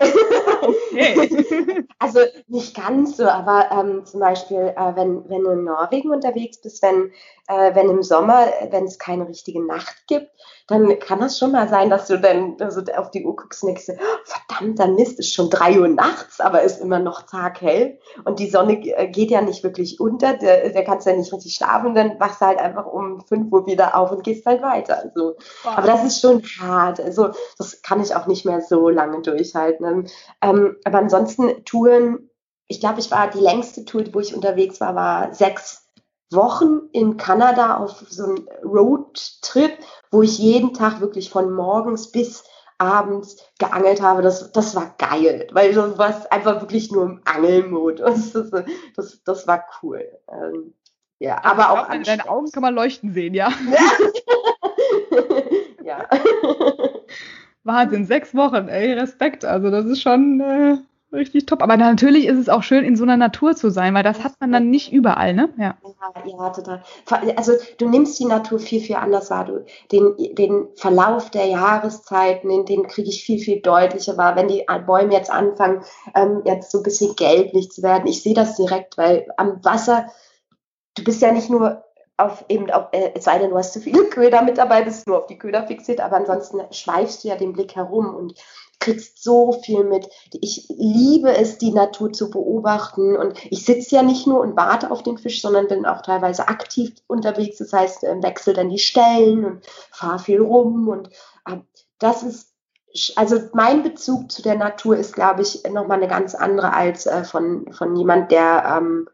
okay. Also nicht ganz so, aber ähm, zum Beispiel, äh, wenn, wenn du in Norwegen unterwegs bist, wenn, äh, wenn im Sommer, wenn es keine richtige Nacht gibt, dann kann das schon mal sein, dass du dann also auf die Uhr guckst und denkst, oh, verdammter Mist, ist schon drei Uhr nachts, aber ist immer noch taghell und die Sonne äh, geht ja nicht wirklich unter, der, der kannst ja nicht richtig schlafen, dann wachst du halt einfach um fünf Uhr wieder auf und gehst halt weiter. Also, wow. Aber das ist schon hart. Also das kann ich auch nicht mehr so lange durchhalten. Ähm, aber ansonsten Touren, ich glaube, ich war die längste Tour, wo ich unterwegs war, war sechs Wochen in Kanada auf so einem Roadtrip, wo ich jeden Tag wirklich von morgens bis abends geangelt habe, das, das war geil, weil du warst einfach wirklich nur im Angelmodus. Das, das, das war cool. Ähm, ja, aber ich auch. Glaub, in deinen Augen kann man leuchten sehen, ja. ja. Wahnsinn, sechs Wochen, ey, Respekt. Also das ist schon äh, richtig top. Aber natürlich ist es auch schön, in so einer Natur zu sein, weil das hat man dann nicht überall, ne? Ja, ja, ja total. Also du nimmst die Natur viel, viel anders wahr. Du, den, den Verlauf der Jahreszeiten, den, den kriege ich viel, viel deutlicher wahr. Wenn die Bäume jetzt anfangen, ähm, jetzt so ein bisschen gelblich zu werden, ich sehe das direkt, weil am Wasser, du bist ja nicht nur auf eben, auf, äh, es sei denn, du hast zu viele Köder mit dabei, bist nur auf die Köder fixiert, aber ansonsten schweifst du ja den Blick herum und kriegst so viel mit. Ich liebe es, die Natur zu beobachten. Und ich sitze ja nicht nur und warte auf den Fisch, sondern bin auch teilweise aktiv unterwegs. Das heißt, äh, wechsle dann die Stellen und fahre viel rum. Und äh, das ist, also mein Bezug zu der Natur ist, glaube ich, nochmal eine ganz andere als äh, von, von jemand, der ähm,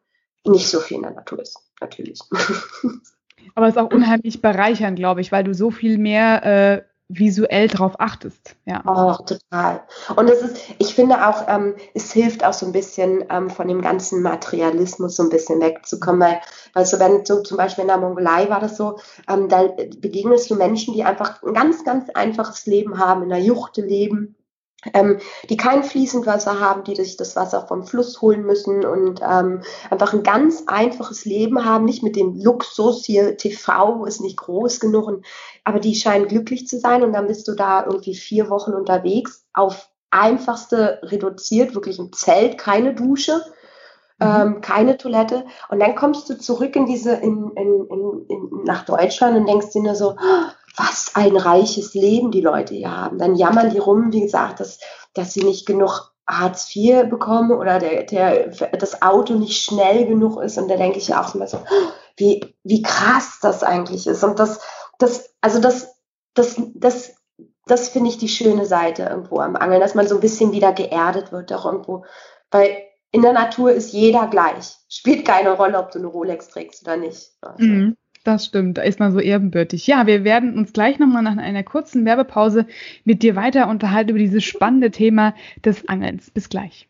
nicht so viel in der Natur ist, natürlich. Aber es ist auch unheimlich bereichernd, glaube ich, weil du so viel mehr äh, visuell drauf achtest. Ja. Oh, total. Und es ist, ich finde auch, ähm, es hilft auch so ein bisschen ähm, von dem ganzen Materialismus so ein bisschen wegzukommen, weil, weil so, wenn so zum Beispiel in der Mongolei war das so, ähm, da begegnest du Menschen, die einfach ein ganz, ganz einfaches Leben haben, in der Juchte leben ähm, die kein Fließendwasser haben, die sich das Wasser vom Fluss holen müssen und ähm, einfach ein ganz einfaches Leben haben, nicht mit dem Luxus hier, TV ist nicht groß genug, und, aber die scheinen glücklich zu sein und dann bist du da irgendwie vier Wochen unterwegs, auf einfachste reduziert, wirklich im Zelt, keine Dusche. Mhm. Ähm, keine Toilette und dann kommst du zurück in diese in, in, in, in nach Deutschland und denkst dir nur so was ein reiches Leben die Leute hier haben. Dann jammern die rum, wie gesagt, dass, dass sie nicht genug Hartz IV bekommen oder der, der, das Auto nicht schnell genug ist. Und da denke ich auch immer so, wie, wie krass das eigentlich ist. Und das, das, also das, das, das, das finde ich die schöne Seite irgendwo am Angeln, dass man so ein bisschen wieder geerdet wird, auch irgendwo. Weil in der Natur ist jeder gleich. Spielt keine Rolle, ob du eine Rolex trägst oder nicht. Mhm. Das stimmt, da ist man so ebenbürtig. Ja, wir werden uns gleich nochmal nach einer kurzen Werbepause mit dir weiter unterhalten über dieses spannende Thema des Angelns. Bis gleich.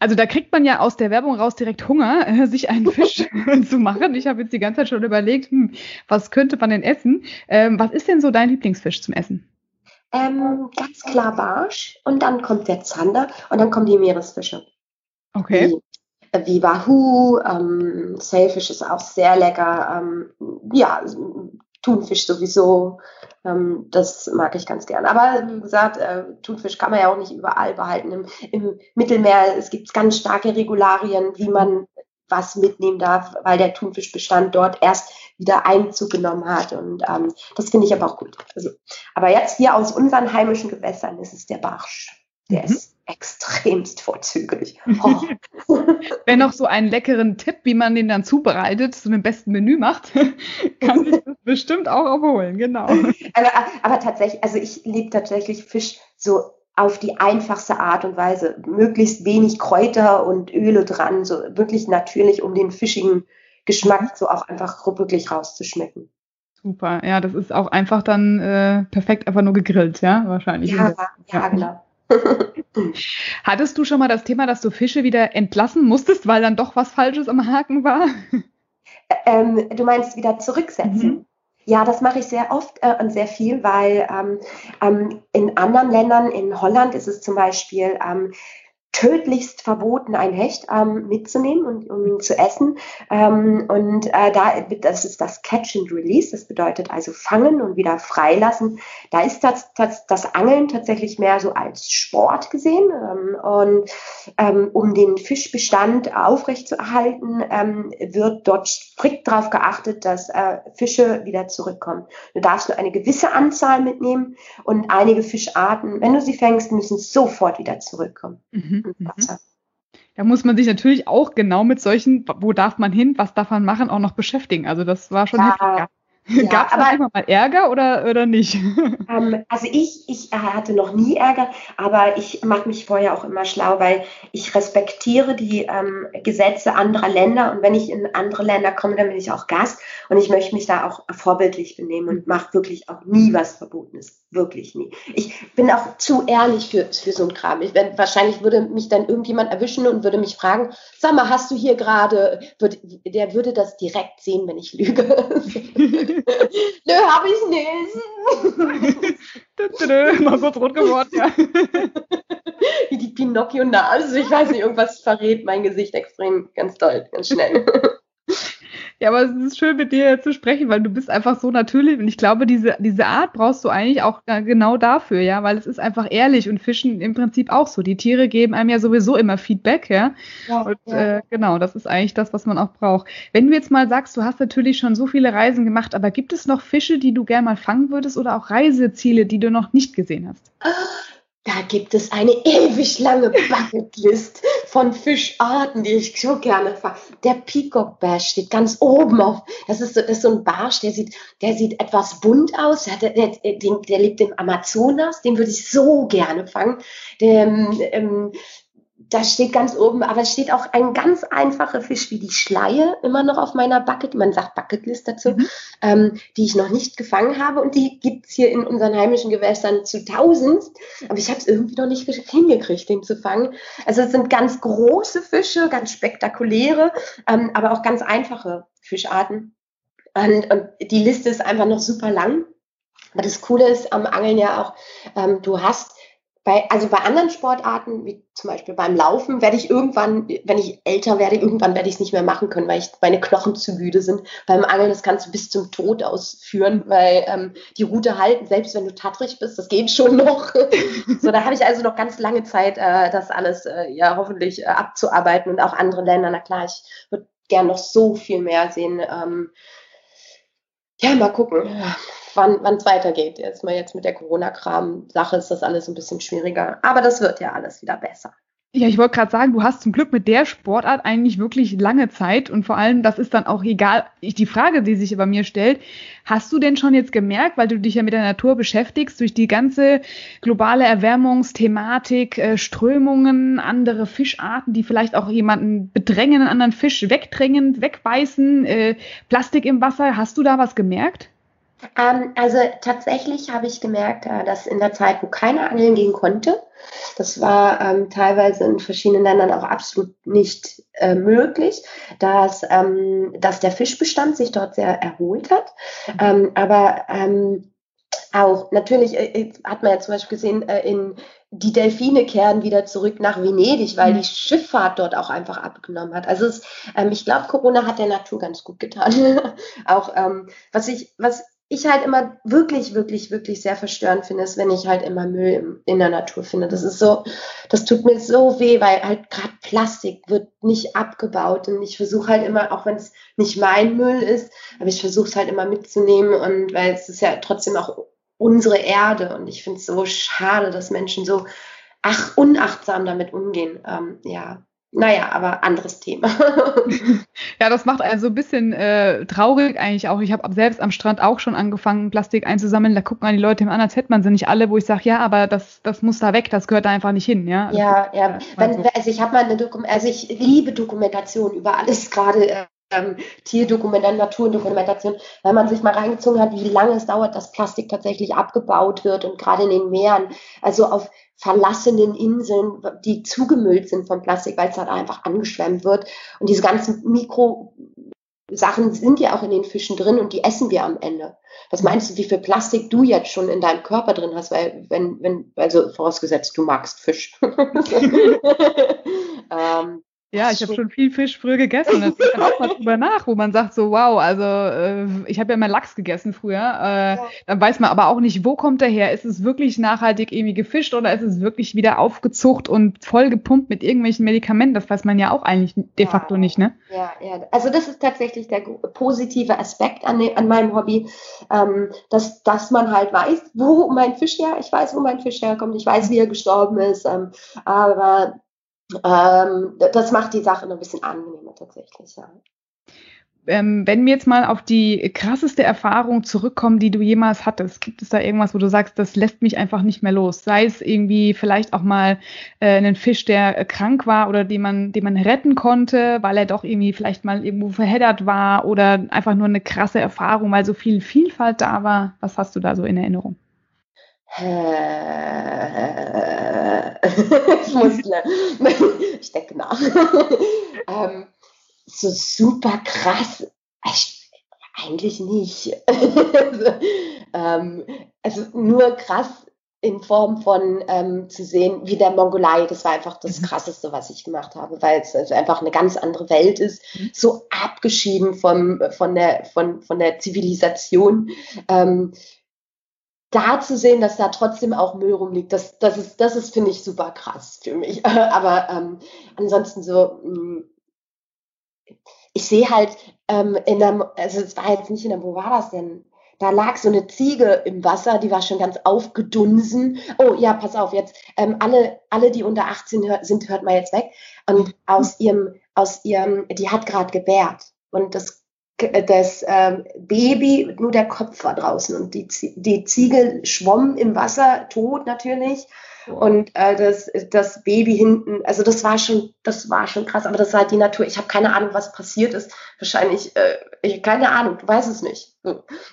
Also da kriegt man ja aus der Werbung raus direkt Hunger, äh, sich einen Fisch zu machen. Ich habe jetzt die ganze Zeit schon überlegt, hm, was könnte man denn essen? Ähm, was ist denn so dein Lieblingsfisch zum Essen? Ähm, ganz klar Barsch und dann kommt der Zander und dann kommen die Meeresfische. Okay. Wie, äh, wie Wahoo, ähm, Sailfish ist auch sehr lecker. Ähm, ja, Thunfisch sowieso. Ähm, das mag ich ganz gern. Aber wie gesagt, äh, Thunfisch kann man ja auch nicht überall behalten. Im, im Mittelmeer es gibt ganz starke Regularien, wie man was mitnehmen darf, weil der Thunfischbestand dort erst wieder Einzug genommen hat. Und ähm, das finde ich aber auch gut. Also, aber jetzt hier aus unseren heimischen Gewässern ist es der Barsch. Der mhm. ist extremst vorzüglich. Oh. Wer noch so einen leckeren Tipp, wie man den dann zubereitet, zu einem besten Menü macht, kann sich das bestimmt auch abholen, genau. Aber, aber tatsächlich, also ich liebe tatsächlich Fisch so auf die einfachste Art und Weise. Möglichst wenig Kräuter und Öle dran, so wirklich natürlich, um den fischigen Geschmack so auch einfach wirklich rauszuschmecken. Super, ja, das ist auch einfach dann äh, perfekt einfach nur gegrillt, ja, wahrscheinlich. Ja, ja, genau. Hattest du schon mal das Thema, dass du Fische wieder entlassen musstest, weil dann doch was Falsches am Haken war? Ähm, du meinst wieder zurücksetzen? Mhm. Ja, das mache ich sehr oft äh, und sehr viel, weil ähm, ähm, in anderen Ländern, in Holland ist es zum Beispiel ähm, tödlichst verboten, ein Hecht ähm, mitzunehmen und um ihn zu essen. Ähm, und äh, da, das ist das Catch and Release, das bedeutet also fangen und wieder freilassen. Da ist das, das, das Angeln tatsächlich mehr so als Sport gesehen. Ähm, und ähm, um den Fischbestand aufrechtzuerhalten, ähm, wird dort strikt darauf geachtet, dass äh, Fische wieder zurückkommen. Du darfst nur eine gewisse Anzahl mitnehmen und einige Fischarten, wenn du sie fängst, müssen sofort wieder zurückkommen. Mhm. Mhm. Da muss man sich natürlich auch genau mit solchen, wo darf man hin, was darf man machen, auch noch beschäftigen. Also das war schon ja, ja, Gab es aber immer mal Ärger oder, oder nicht? Ähm, also ich, ich hatte noch nie Ärger, aber ich mache mich vorher auch immer schlau, weil ich respektiere die ähm, Gesetze anderer Länder und wenn ich in andere Länder komme, dann bin ich auch Gast und ich möchte mich da auch vorbildlich benehmen und mache wirklich auch nie was Verbotenes. Wirklich nie. Ich bin auch zu ehrlich für, für so ein Kram. Ich, wenn, wahrscheinlich würde mich dann irgendjemand erwischen und würde mich fragen, sag mal, hast du hier gerade, der würde das direkt sehen, wenn ich lüge. Nö, habe ich nicht. Mal kurz rot geworden, ja. Wie die Pinocchio-Nase. Ich weiß nicht, irgendwas verrät mein Gesicht extrem ganz toll, ganz schnell. Ja, aber es ist schön, mit dir zu sprechen, weil du bist einfach so natürlich. Und ich glaube, diese, diese Art brauchst du eigentlich auch genau dafür, ja, weil es ist einfach ehrlich und Fischen im Prinzip auch so. Die Tiere geben einem ja sowieso immer Feedback, ja. ja und ja. Äh, genau, das ist eigentlich das, was man auch braucht. Wenn du jetzt mal sagst, du hast natürlich schon so viele Reisen gemacht, aber gibt es noch Fische, die du gerne mal fangen würdest oder auch Reiseziele, die du noch nicht gesehen hast? Da gibt es eine ewig lange Bucketlist von Fischarten, die ich so gerne fahre. Der Peacock Bash steht ganz oben auf. Das ist so, das ist so ein Barsch, der sieht, der sieht etwas bunt aus. Der, der, der, der lebt im Amazonas, den würde ich so gerne fangen. Der, ähm, das steht ganz oben, aber es steht auch ein ganz einfacher Fisch wie die Schleie immer noch auf meiner Bucket, man sagt Bucketlist dazu, mhm. ähm, die ich noch nicht gefangen habe und die gibt's hier in unseren heimischen Gewässern zu tausend, aber ich habe es irgendwie noch nicht hingekriegt, den zu fangen. Also es sind ganz große Fische, ganz spektakuläre, ähm, aber auch ganz einfache Fischarten. Und, und die Liste ist einfach noch super lang. Aber das Coole ist am Angeln ja auch, ähm, du hast bei, also bei anderen Sportarten, wie zum Beispiel beim Laufen, werde ich irgendwann, wenn ich älter werde, irgendwann werde ich es nicht mehr machen können, weil ich, meine Knochen zu müde sind. Beim Angeln, das kannst du bis zum Tod ausführen, weil ähm, die Route halten, selbst wenn du tattrig bist, das geht schon noch. so, da habe ich also noch ganz lange Zeit, äh, das alles äh, ja hoffentlich äh, abzuarbeiten und auch andere Länder. Na klar, ich würde gern noch so viel mehr sehen. Ähm, ja, mal gucken wann es weitergeht. Erstmal jetzt mit der Corona-Kram-Sache ist das alles ein bisschen schwieriger. Aber das wird ja alles wieder besser. Ja, ich wollte gerade sagen, du hast zum Glück mit der Sportart eigentlich wirklich lange Zeit und vor allem, das ist dann auch egal, die Frage, die sich bei mir stellt, hast du denn schon jetzt gemerkt, weil du dich ja mit der Natur beschäftigst, durch die ganze globale Erwärmungsthematik, äh, Strömungen, andere Fischarten, die vielleicht auch jemanden bedrängen, einen anderen Fisch wegdrängen, wegbeißen, äh, Plastik im Wasser, hast du da was gemerkt? Ähm, also tatsächlich habe ich gemerkt, äh, dass in der Zeit, wo keiner angeln gehen konnte, das war ähm, teilweise in verschiedenen Ländern auch absolut nicht äh, möglich, dass, ähm, dass der Fischbestand sich dort sehr erholt hat. Mhm. Ähm, aber ähm, auch natürlich äh, hat man ja zum Beispiel gesehen, äh, in die Delfine kehren wieder zurück nach Venedig, weil mhm. die Schifffahrt dort auch einfach abgenommen hat. Also es, ähm, ich glaube, Corona hat der Natur ganz gut getan. auch ähm, was ich, was ich halt immer wirklich, wirklich, wirklich sehr verstörend finde, ist, wenn ich halt immer Müll in der Natur finde. Das ist so, das tut mir so weh, weil halt gerade Plastik wird nicht abgebaut und ich versuche halt immer, auch wenn es nicht mein Müll ist, aber ich versuche es halt immer mitzunehmen und weil es ist ja trotzdem auch unsere Erde und ich finde es so schade, dass Menschen so ach unachtsam damit umgehen. Ähm, ja, naja, aber anderes Thema. ja, das macht also ein bisschen äh, traurig eigentlich auch. Ich habe selbst am Strand auch schon angefangen, Plastik einzusammeln. Da gucken an die Leute an, als hätte man sie nicht alle, wo ich sage, ja, aber das, das muss da weg, das gehört da einfach nicht hin. Ja, ja, ja. Wenn, also ich habe mal eine Dokum also ich liebe Dokumentation über alles, gerade ähm, Tierdokumentation, Naturdokumentation, weil man sich mal reingezogen hat, wie lange es dauert, dass Plastik tatsächlich abgebaut wird und gerade in den Meeren, also auf verlassenen Inseln, die zugemüllt sind von Plastik, weil es halt einfach angeschwemmt wird. Und diese ganzen Mikro Sachen sind ja auch in den Fischen drin und die essen wir am Ende. Was meinst du, wie viel Plastik du jetzt schon in deinem Körper drin hast? Weil, wenn, wenn, also vorausgesetzt, du magst Fisch. ähm, ja, ich habe schon viel Fisch früher gegessen. Das ist dann auch mal drüber nach, wo man sagt so, wow, also äh, ich habe ja immer Lachs gegessen früher. Äh, ja. Dann weiß man aber auch nicht, wo kommt der her? Ist es wirklich nachhaltig irgendwie gefischt oder ist es wirklich wieder aufgezucht und voll gepumpt mit irgendwelchen Medikamenten? Das weiß man ja auch eigentlich de facto ja. nicht, ne? Ja, ja. Also das ist tatsächlich der positive Aspekt an, an meinem Hobby, ähm, dass, dass man halt weiß, wo mein Fisch her, ich weiß, wo mein Fisch herkommt, ich weiß, wie er gestorben ist, ähm, aber ähm, das macht die Sache noch ein bisschen angenehmer tatsächlich, ja ähm, wenn wir jetzt mal auf die krasseste Erfahrung zurückkommen, die du jemals hattest, gibt es da irgendwas, wo du sagst, das lässt mich einfach nicht mehr los? Sei es irgendwie vielleicht auch mal äh, einen Fisch, der äh, krank war oder den man, den man retten konnte, weil er doch irgendwie vielleicht mal irgendwo verheddert war oder einfach nur eine krasse Erfahrung, weil so viel Vielfalt da war. Was hast du da so in Erinnerung? ich muss, ich denke nach. ähm, so super krass. Ich, eigentlich nicht. also, ähm, also nur krass in Form von ähm, zu sehen, wie der Mongolei, das war einfach das mhm. Krasseste, was ich gemacht habe, weil es also einfach eine ganz andere Welt ist, mhm. so abgeschieden vom, von, der, von, von der Zivilisation. Ähm, da zu sehen, dass da trotzdem auch Müll rumliegt, das, das ist, das ist finde ich, super krass für mich. Aber ähm, ansonsten so, mh, mm, ich sehe halt ähm, in der, also es war jetzt nicht in der, wo war das denn? Da lag so eine Ziege im Wasser, die war schon ganz aufgedunsen. Oh ja, pass auf, jetzt ähm, alle, alle, die unter 18 hör, sind, hört mal jetzt weg. Und aus ihrem, aus ihrem, die hat gerade gebärt. Und das, das ähm, Baby, nur der Kopf war draußen. Und die, die Ziege schwamm im Wasser, tot natürlich. Und äh, das, das Baby hinten, also das war schon, das war schon krass, aber das war halt die Natur. Ich habe keine Ahnung, was passiert ist. Wahrscheinlich, äh, ich keine Ahnung, du weißt es nicht.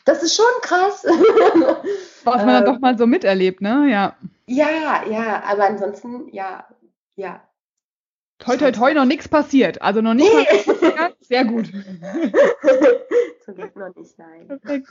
Das ist schon krass. Was man dann doch mal so miterlebt, ne? Ja. Ja, ja, aber ansonsten, ja, ja. Toi, toi, toi, noch nichts passiert. Also noch nicht mal Sehr gut. Zum Glück noch nicht, nein. Perfekt.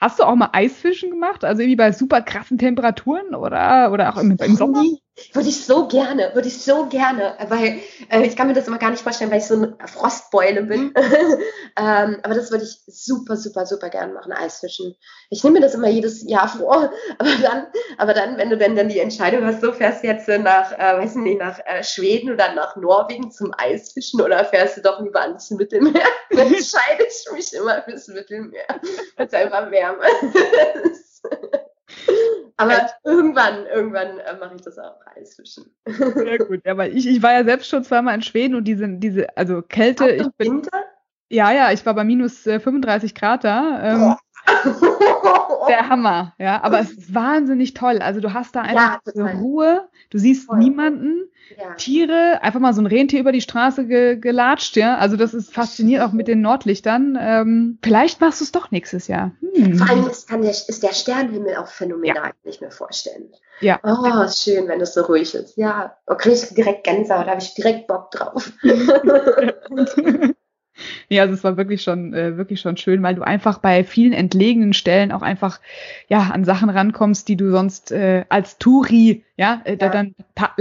Hast du auch mal Eisfischen gemacht? Also irgendwie bei super krassen Temperaturen oder, oder auch im, im Sommer? Würde ich so gerne, würde ich so gerne, weil äh, ich kann mir das immer gar nicht vorstellen, weil ich so eine Frostbeule bin. Mhm. ähm, aber das würde ich super, super, super gerne machen, Eisfischen. Ich nehme mir das immer jedes Jahr vor, aber dann, aber dann, wenn du denn dann die Entscheidung hast, so fährst du jetzt nach, äh, weiß nicht, nach äh, Schweden oder nach Norwegen zum Eisfischen oder fährst du doch lieber ans Mittelmeer, dann entscheide ich mich immer fürs Mittelmeer, weil es einfach wärmer ist. Aber ja. irgendwann, irgendwann äh, mache ich das auch Eisfischen. Sehr gut. Ja, weil ich, ich war ja selbst schon zweimal in Schweden und diese, diese also Kälte. ich bin, Winter? Ja, ja, ich war bei minus äh, 35 Grad da. Ähm, der Hammer, ja. Aber es ist wahnsinnig toll. Also du hast da einfach ja, Ruhe, du siehst Voll. niemanden, ja. Tiere, einfach mal so ein Rentier über die Straße ge gelatscht, ja. Also das ist faszinierend auch mit den Nordlichtern. Ähm, vielleicht machst du es doch nächstes Jahr. Hm. Vor allem ist, der, ist der Sternenhimmel auch phänomenal, ja. kann ich mir vorstellen. Ja. Oh, ist schön, wenn es so ruhig ist. Ja, okay, ich direkt Gänsehaut, da habe ich direkt Bock drauf. Ja, also es war wirklich schon, äh, wirklich schon schön, weil du einfach bei vielen entlegenen Stellen auch einfach ja an Sachen rankommst, die du sonst äh, als Touri, ja, äh, ja. dann ta,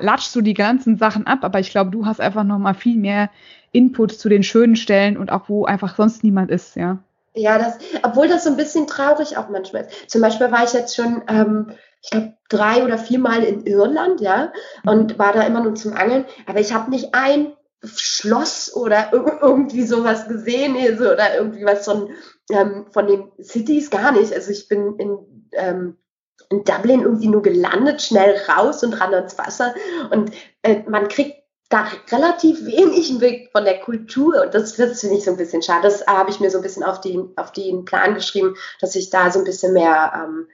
latschst du die ganzen Sachen ab, aber ich glaube, du hast einfach noch mal viel mehr Input zu den schönen Stellen und auch wo einfach sonst niemand ist, ja. Ja, das, obwohl das so ein bisschen traurig auch manchmal ist. Zum Beispiel war ich jetzt schon, ähm, ich glaube, drei oder viermal in Irland, ja, und war da immer nur zum Angeln, aber ich habe nicht ein Schloss oder irgendwie sowas gesehen ist oder irgendwie was von, ähm, von den Cities gar nicht. Also ich bin in, ähm, in Dublin irgendwie nur gelandet, schnell raus und ran ans Wasser und äh, man kriegt da relativ wenig mit von der Kultur und das, das finde ich so ein bisschen schade. Das habe ich mir so ein bisschen auf den, auf den Plan geschrieben, dass ich da so ein bisschen mehr ähm,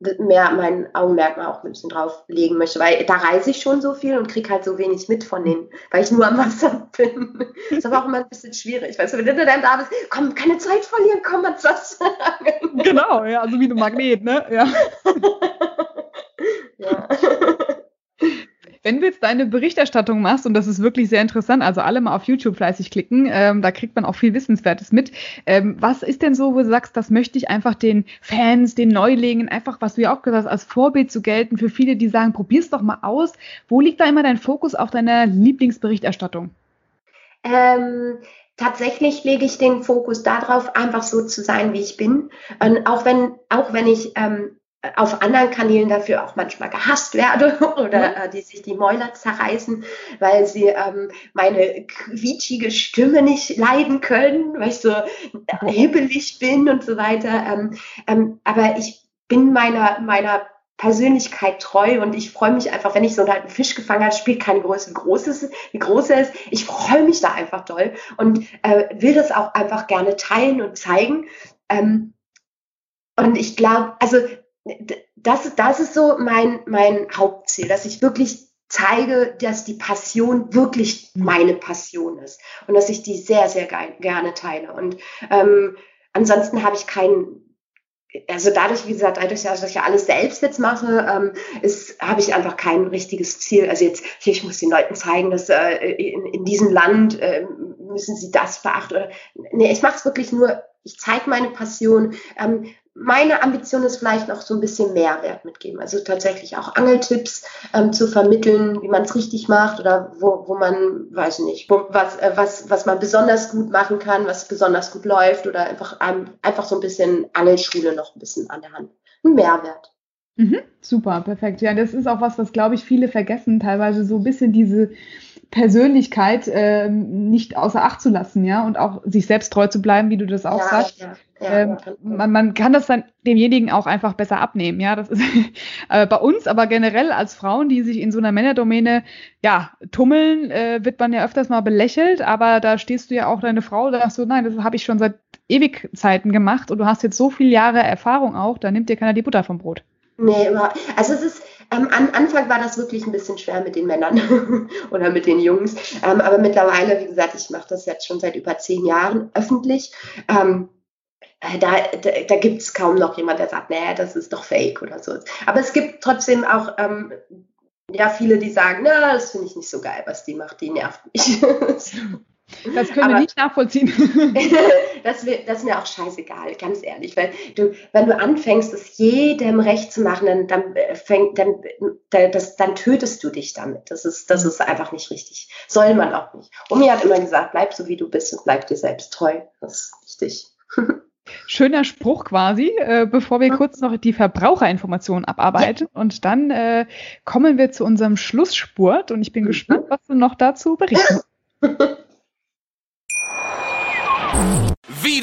mehr mein Augenmerk auch ein bisschen drauf legen möchte, weil da reise ich schon so viel und kriege halt so wenig mit von denen, weil ich nur am Wasser bin. Das ist aber auch immer ein bisschen schwierig. Weißt du, wenn du dann da bist, komm, keine Zeit verlieren, komm ans Wasser. Genau, ja, also wie ein Magnet, ne? Ja. ja. Wenn du jetzt deine Berichterstattung machst, und das ist wirklich sehr interessant, also alle mal auf YouTube fleißig klicken, ähm, da kriegt man auch viel Wissenswertes mit. Ähm, was ist denn so, wo du sagst, das möchte ich einfach den Fans, den Neulingen, einfach, was du ja auch gesagt hast, als Vorbild zu gelten für viele, die sagen, probier's doch mal aus. Wo liegt da immer dein Fokus auf deiner Lieblingsberichterstattung? Ähm, tatsächlich lege ich den Fokus darauf, einfach so zu sein, wie ich bin. Und auch wenn, auch wenn ich ähm, auf anderen Kanälen dafür auch manchmal gehasst werde oder äh, die sich die Mäuler zerreißen, weil sie ähm, meine quietschige Stimme nicht leiden können, weil ich so hibbelig bin und so weiter. Ähm, ähm, aber ich bin meiner, meiner Persönlichkeit treu und ich freue mich einfach, wenn ich so einen Fisch gefangen habe, spielt keine Größe, wie groß, ist, wie groß er ist. Ich freue mich da einfach doll und äh, will das auch einfach gerne teilen und zeigen. Ähm, und ich glaube, also das, das ist so mein, mein Hauptziel, dass ich wirklich zeige, dass die Passion wirklich meine Passion ist und dass ich die sehr, sehr gerne teile. Und ähm, ansonsten habe ich keinen also dadurch, wie gesagt, dadurch, dass ich ja alles selbst jetzt mache, ähm, ist, habe ich einfach kein richtiges Ziel. Also jetzt, hier, ich muss den Leuten zeigen, dass äh, in, in diesem Land äh, müssen sie das beachten. Oder, nee, ich mache es wirklich nur, ich zeige meine Passion. Ähm, meine Ambition ist vielleicht noch so ein bisschen Mehrwert mitgeben. Also tatsächlich auch Angeltipps ähm, zu vermitteln, wie man es richtig macht oder wo, wo man, weiß nicht, wo, was, äh, was, was man besonders gut machen kann, was besonders gut läuft oder einfach, ähm, einfach so ein bisschen Angelschule noch ein bisschen an der Hand. Ein Mehrwert. Mhm, super, perfekt. Ja, das ist auch was, was glaube ich viele vergessen, teilweise so ein bisschen diese Persönlichkeit äh, nicht außer Acht zu lassen, ja, und auch sich selbst treu zu bleiben, wie du das auch ja, sagst. Ja, ja, ähm, man, man kann das dann demjenigen auch einfach besser abnehmen, ja. Das ist äh, bei uns, aber generell als Frauen, die sich in so einer Männerdomäne ja tummeln, äh, wird man ja öfters mal belächelt, aber da stehst du ja auch deine Frau, da sagst du, nein, das habe ich schon seit ewig Zeiten gemacht und du hast jetzt so viele Jahre Erfahrung auch, da nimmt dir keiner die Butter vom Brot. Nee, also es ist am Anfang war das wirklich ein bisschen schwer mit den Männern oder mit den Jungs. Ähm, aber mittlerweile, wie gesagt, ich mache das jetzt schon seit über zehn Jahren öffentlich. Ähm, äh, da, da, da gibt es kaum noch jemand, der sagt, nee, das ist doch fake oder so. Aber es gibt trotzdem auch ähm, ja viele, die sagen, na, das finde ich nicht so geil, was die macht, die nervt mich. Das können wir nicht nachvollziehen. das, das ist mir auch scheißegal, ganz ehrlich. Weil du, wenn du anfängst, es jedem recht zu machen, dann, dann, äh, fäng, dann, das, dann tötest du dich damit. Das ist, das ist einfach nicht richtig. Soll man auch nicht. Omi hat immer gesagt, bleib so wie du bist und bleib dir selbst treu. Das ist wichtig. Schöner Spruch quasi, äh, bevor wir kurz noch die Verbraucherinformationen abarbeiten. Ja. Und dann äh, kommen wir zu unserem Schlussspurt und ich bin mhm. gespannt, was du noch dazu berichten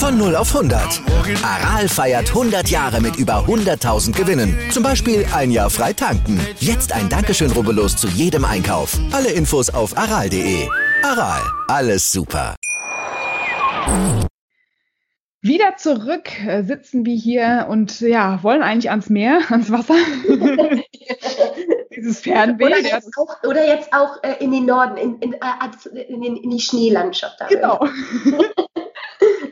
Von 0 auf 100. Aral feiert 100 Jahre mit über 100.000 Gewinnen. Zum Beispiel ein Jahr frei tanken. Jetzt ein Dankeschön, rubbellos zu jedem Einkauf. Alle Infos auf aral.de. Aral, alles super. Wieder zurück äh, sitzen wir hier und ja, wollen eigentlich ans Meer, ans Wasser. Dieses Fernweh. Oder jetzt auch, oder jetzt auch äh, in den Norden, in, in, äh, in, in, die Schneelandschaft. Da genau.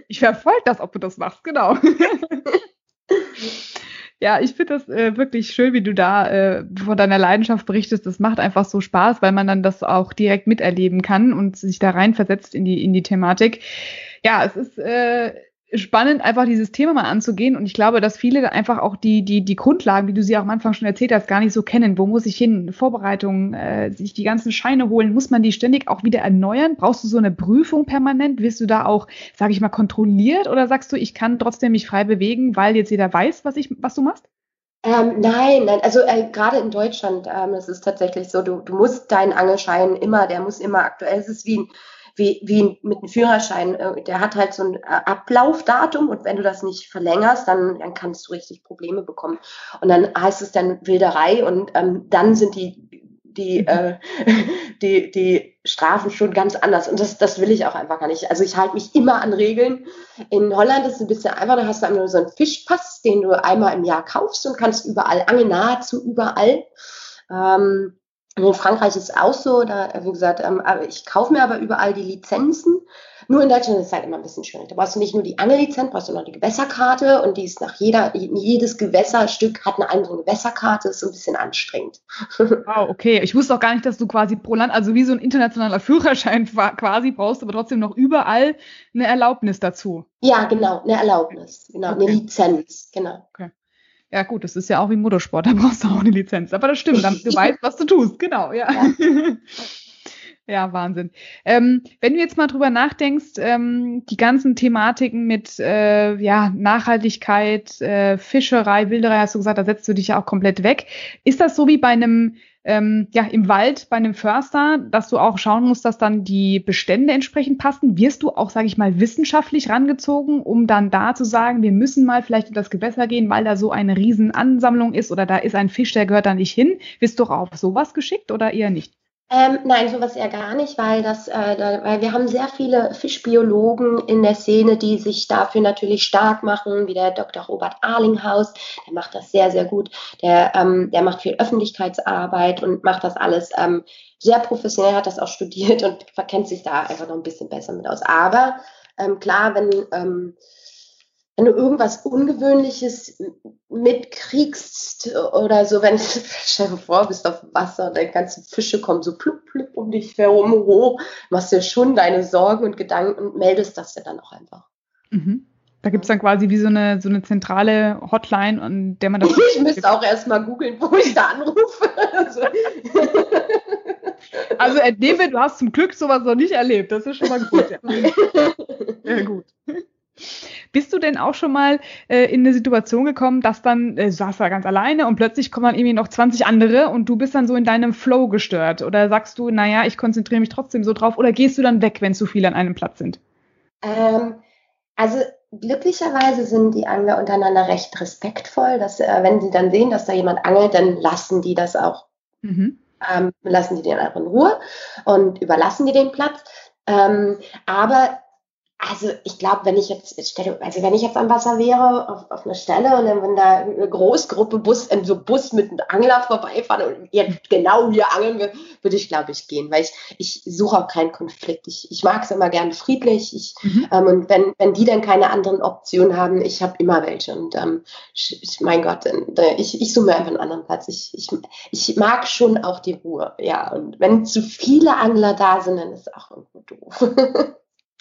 Ich verfolge das, ob du das machst, genau. ja, ich finde das äh, wirklich schön, wie du da äh, von deiner Leidenschaft berichtest. Das macht einfach so Spaß, weil man dann das auch direkt miterleben kann und sich da reinversetzt in die, in die Thematik. Ja, es ist äh, spannend, einfach dieses Thema mal anzugehen. Und ich glaube, dass viele einfach auch die, die, die Grundlagen, wie du sie auch am Anfang schon erzählt hast, gar nicht so kennen. Wo muss ich hin? Vorbereitung, äh, sich die ganzen Scheine holen. Muss man die ständig auch wieder erneuern? Brauchst du so eine Prüfung permanent? Wirst du da auch, sage ich mal, kontrolliert? Oder sagst du, ich kann trotzdem mich frei bewegen, weil jetzt jeder weiß, was, ich, was du machst? Ähm, nein, nein, also äh, gerade in Deutschland ähm, ist es tatsächlich so, du, du musst deinen Angelschein immer, der muss immer aktuell, es ist wie ein wie, wie mit einem Führerschein. Äh, der hat halt so ein äh, Ablaufdatum und wenn du das nicht verlängerst, dann, dann kannst du richtig Probleme bekommen. Und dann heißt es dann Wilderei und ähm, dann sind die die, mhm. äh, die, die Strafen schon ganz anders. Und das, das will ich auch einfach gar nicht. Also ich halte mich immer an Regeln. In Holland ist es ein bisschen einfacher, da hast du einfach nur so einen Fischpass, den du einmal im Jahr kaufst und kannst überall angeln, nahezu überall. Ähm, in Frankreich ist es auch so, da, wie gesagt, ähm, ich kaufe mir aber überall die Lizenzen. Nur in Deutschland ist es halt immer ein bisschen schwierig. Da brauchst du nicht nur die Angellizenz, brauchst du noch die Gewässerkarte und die ist nach jeder, jedes Gewässerstück hat eine andere Gewässerkarte, ist so ein bisschen anstrengend. Wow, okay. Ich wusste auch gar nicht, dass du quasi pro Land, also wie so ein internationaler Führerschein quasi brauchst, aber trotzdem noch überall eine Erlaubnis dazu. Ja, genau, eine Erlaubnis, genau, okay. eine Lizenz, genau. Okay. Ja, gut, das ist ja auch wie Motorsport, da brauchst du auch eine Lizenz. Aber das stimmt, damit du weißt, was du tust. Genau, ja. ja. Ja, Wahnsinn. Ähm, wenn du jetzt mal drüber nachdenkst, ähm, die ganzen Thematiken mit äh, ja, Nachhaltigkeit, äh, Fischerei, Wilderei, hast du gesagt, da setzt du dich ja auch komplett weg. Ist das so wie bei einem, ähm, ja, im Wald, bei einem Förster, dass du auch schauen musst, dass dann die Bestände entsprechend passen? Wirst du auch, sage ich mal, wissenschaftlich rangezogen, um dann da zu sagen, wir müssen mal vielleicht in das Gewässer gehen, weil da so eine Riesenansammlung ist oder da ist ein Fisch, der gehört da nicht hin? Wirst du auch auf sowas geschickt oder eher nicht? Ähm, nein, sowas eher gar nicht, weil das, äh, da, weil wir haben sehr viele Fischbiologen in der Szene, die sich dafür natürlich stark machen, wie der Dr. Robert Arlinghaus, der macht das sehr, sehr gut. Der, ähm, der macht viel Öffentlichkeitsarbeit und macht das alles ähm, sehr professionell, hat das auch studiert und kennt sich da einfach noch ein bisschen besser mit aus. Aber ähm, klar, wenn ähm, wenn du irgendwas Ungewöhnliches mitkriegst oder so, wenn stell dir vor, bist auf Wasser und deine ganzen Fische kommen so plupp, plupp um dich herum hoch, machst dir schon deine Sorgen und Gedanken und meldest das ja dann auch einfach. Mhm. Da gibt es dann quasi wie so eine, so eine zentrale Hotline, an der man das. Ich müsste auch erstmal googeln, wo ich da anrufe. also, also entnehme, du hast zum Glück sowas noch nicht erlebt. Das ist schon mal gut. Ja, ja gut. Bist du denn auch schon mal äh, in eine Situation gekommen, dass dann, äh, du saßt da ganz alleine und plötzlich kommen dann irgendwie noch 20 andere und du bist dann so in deinem Flow gestört? Oder sagst du, naja, ich konzentriere mich trotzdem so drauf? Oder gehst du dann weg, wenn zu viele an einem Platz sind? Ähm, also glücklicherweise sind die Angler untereinander recht respektvoll, dass äh, wenn sie dann sehen, dass da jemand angelt, dann lassen die das auch. Mhm. Ähm, lassen die den einfach in Ruhe und überlassen die den Platz. Ähm, aber also ich glaube, wenn ich jetzt, also wenn ich jetzt am Wasser wäre, auf, auf einer Stelle und dann wenn da eine Großgruppe Bus, in so Bus mit einem Angler vorbeifahren und jetzt genau hier angeln würde, würde ich, glaube ich, gehen, weil ich, ich suche auch keinen Konflikt. Ich, ich mag es immer gerne friedlich. Ich, mhm. ähm, und wenn, wenn die dann keine anderen Optionen haben, ich habe immer welche. Und ähm, ich, mein Gott, ich, ich suche mir einfach einen anderen Platz. Ich, ich, ich mag schon auch die Ruhe, ja. Und wenn zu viele Angler da sind, dann ist es auch irgendwo doof.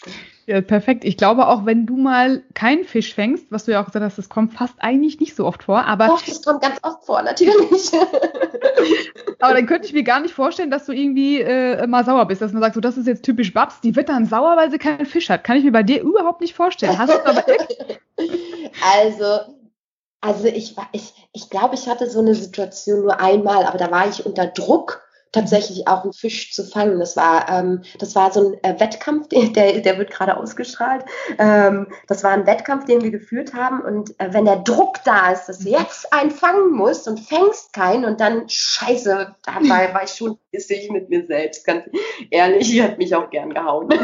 Ja, perfekt. Ich glaube auch, wenn du mal keinen Fisch fängst, was du ja auch gesagt hast, das kommt fast eigentlich nicht so oft vor, aber. Doch, das kommt ganz oft vor, natürlich. aber dann könnte ich mir gar nicht vorstellen, dass du irgendwie äh, mal sauer bist, dass man sagt, so, das ist jetzt typisch Babs, die wird dann sauer, weil sie keinen Fisch hat. Kann ich mir bei dir überhaupt nicht vorstellen. Hast du aber Also, also ich, ich, ich glaube, ich hatte so eine Situation nur einmal, aber da war ich unter Druck tatsächlich auch einen Fisch zu fangen. Das war, ähm, das war so ein äh, Wettkampf, der, der wird gerade ausgestrahlt. Ähm, das war ein Wettkampf, den wir geführt haben. Und äh, wenn der Druck da ist, dass du jetzt einen fangen musst und fängst keinen und dann scheiße, dabei war ich schon ich mit mir selbst, ganz ehrlich, ich hätte mich auch gern gehauen.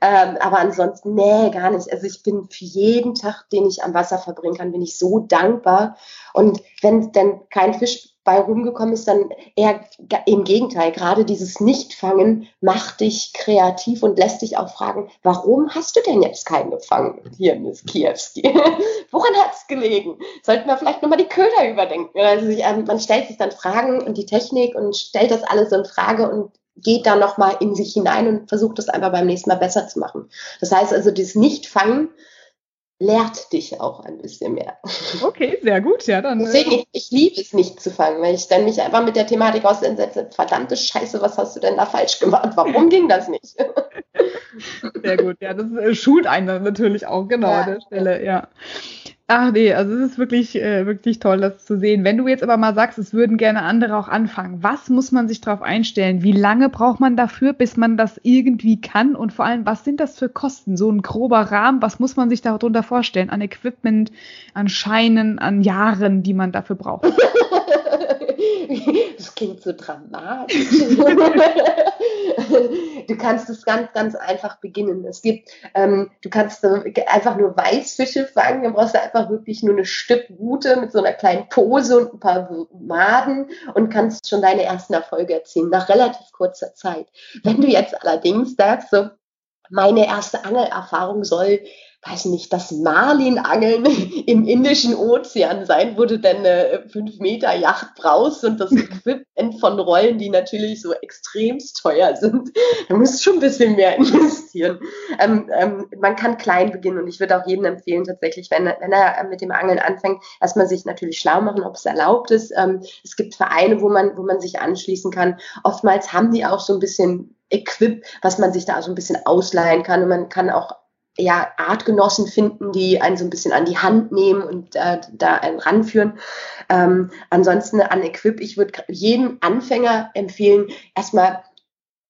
ähm, aber ansonsten, nee, gar nicht. Also ich bin für jeden Tag, den ich am Wasser verbringen kann, bin ich so dankbar. Und wenn denn kein Fisch bei rumgekommen ist, dann eher im Gegenteil. Gerade dieses Nichtfangen macht dich kreativ und lässt dich auch fragen, warum hast du denn jetzt keinen gefangen? Hier, Miss Kiewski. Woran hat es gelegen? Sollten wir vielleicht nochmal die Köder überdenken? Also man stellt sich dann Fragen und die Technik und stellt das alles in Frage und geht da nochmal in sich hinein und versucht das einfach beim nächsten Mal besser zu machen. Das heißt also, das Nichtfangen lehrt dich auch ein bisschen mehr. Okay, sehr gut, ja dann. Deswegen, äh, ich, ich liebe es nicht zu fangen, weil ich dann mich einfach mit der Thematik auseinandersetze. Verdammte Scheiße, was hast du denn da falsch gemacht? Warum ging das nicht? Sehr gut, ja, das äh, schult einen natürlich auch, genau, ja. an der Stelle, ja. Ach nee, also es ist wirklich, äh, wirklich toll, das zu sehen. Wenn du jetzt aber mal sagst, es würden gerne andere auch anfangen, was muss man sich darauf einstellen? Wie lange braucht man dafür, bis man das irgendwie kann? Und vor allem, was sind das für Kosten? So ein grober Rahmen, was muss man sich darunter vorstellen? An Equipment, an Scheinen, an Jahren, die man dafür braucht? Das klingt so dramatisch. du kannst es ganz, ganz einfach beginnen. Es gibt, ähm, du kannst einfach nur Weißfische fangen, dann brauchst du einfach wirklich nur eine Stück Rute mit so einer kleinen Pose und ein paar Maden und kannst schon deine ersten Erfolge erzielen, nach relativ kurzer Zeit. Wenn du jetzt allerdings sagst, so, meine erste Angelerfahrung soll weiß nicht, das Marlinangeln im Indischen Ozean sein, wo du dann eine 5 Meter Yacht brauchst und das Equipment von Rollen, die natürlich so extremst teuer sind. Da musst du schon ein bisschen mehr investieren. Ähm, ähm, man kann klein beginnen und ich würde auch jedem empfehlen, tatsächlich, wenn, wenn er mit dem Angeln anfängt, erstmal sich natürlich schlau machen, ob es erlaubt ist. Ähm, es gibt Vereine, wo man, wo man sich anschließen kann. Oftmals haben die auch so ein bisschen Equip, was man sich da so ein bisschen ausleihen kann und man kann auch ja, Artgenossen finden, die einen so ein bisschen an die Hand nehmen und äh, da einen ranführen. Ähm, ansonsten an Equip, ich würde jedem Anfänger empfehlen, erstmal,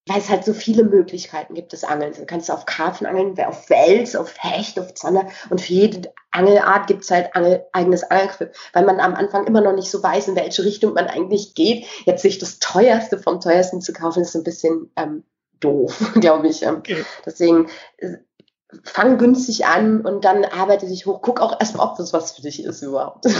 weil es halt so viele Möglichkeiten gibt des Angelns. Du kannst auf Karpfen angeln, auf Wels, auf Hecht, auf Zanne und für jede Angelart gibt es halt Angel, eigenes Angelquip, weil man am Anfang immer noch nicht so weiß, in welche Richtung man eigentlich geht. Jetzt sich das teuerste vom teuersten zu kaufen, ist ein bisschen ähm, doof, glaube ich. Okay. Deswegen äh, fang günstig an und dann arbeite dich hoch. Guck auch erstmal, ob das was für dich ist überhaupt.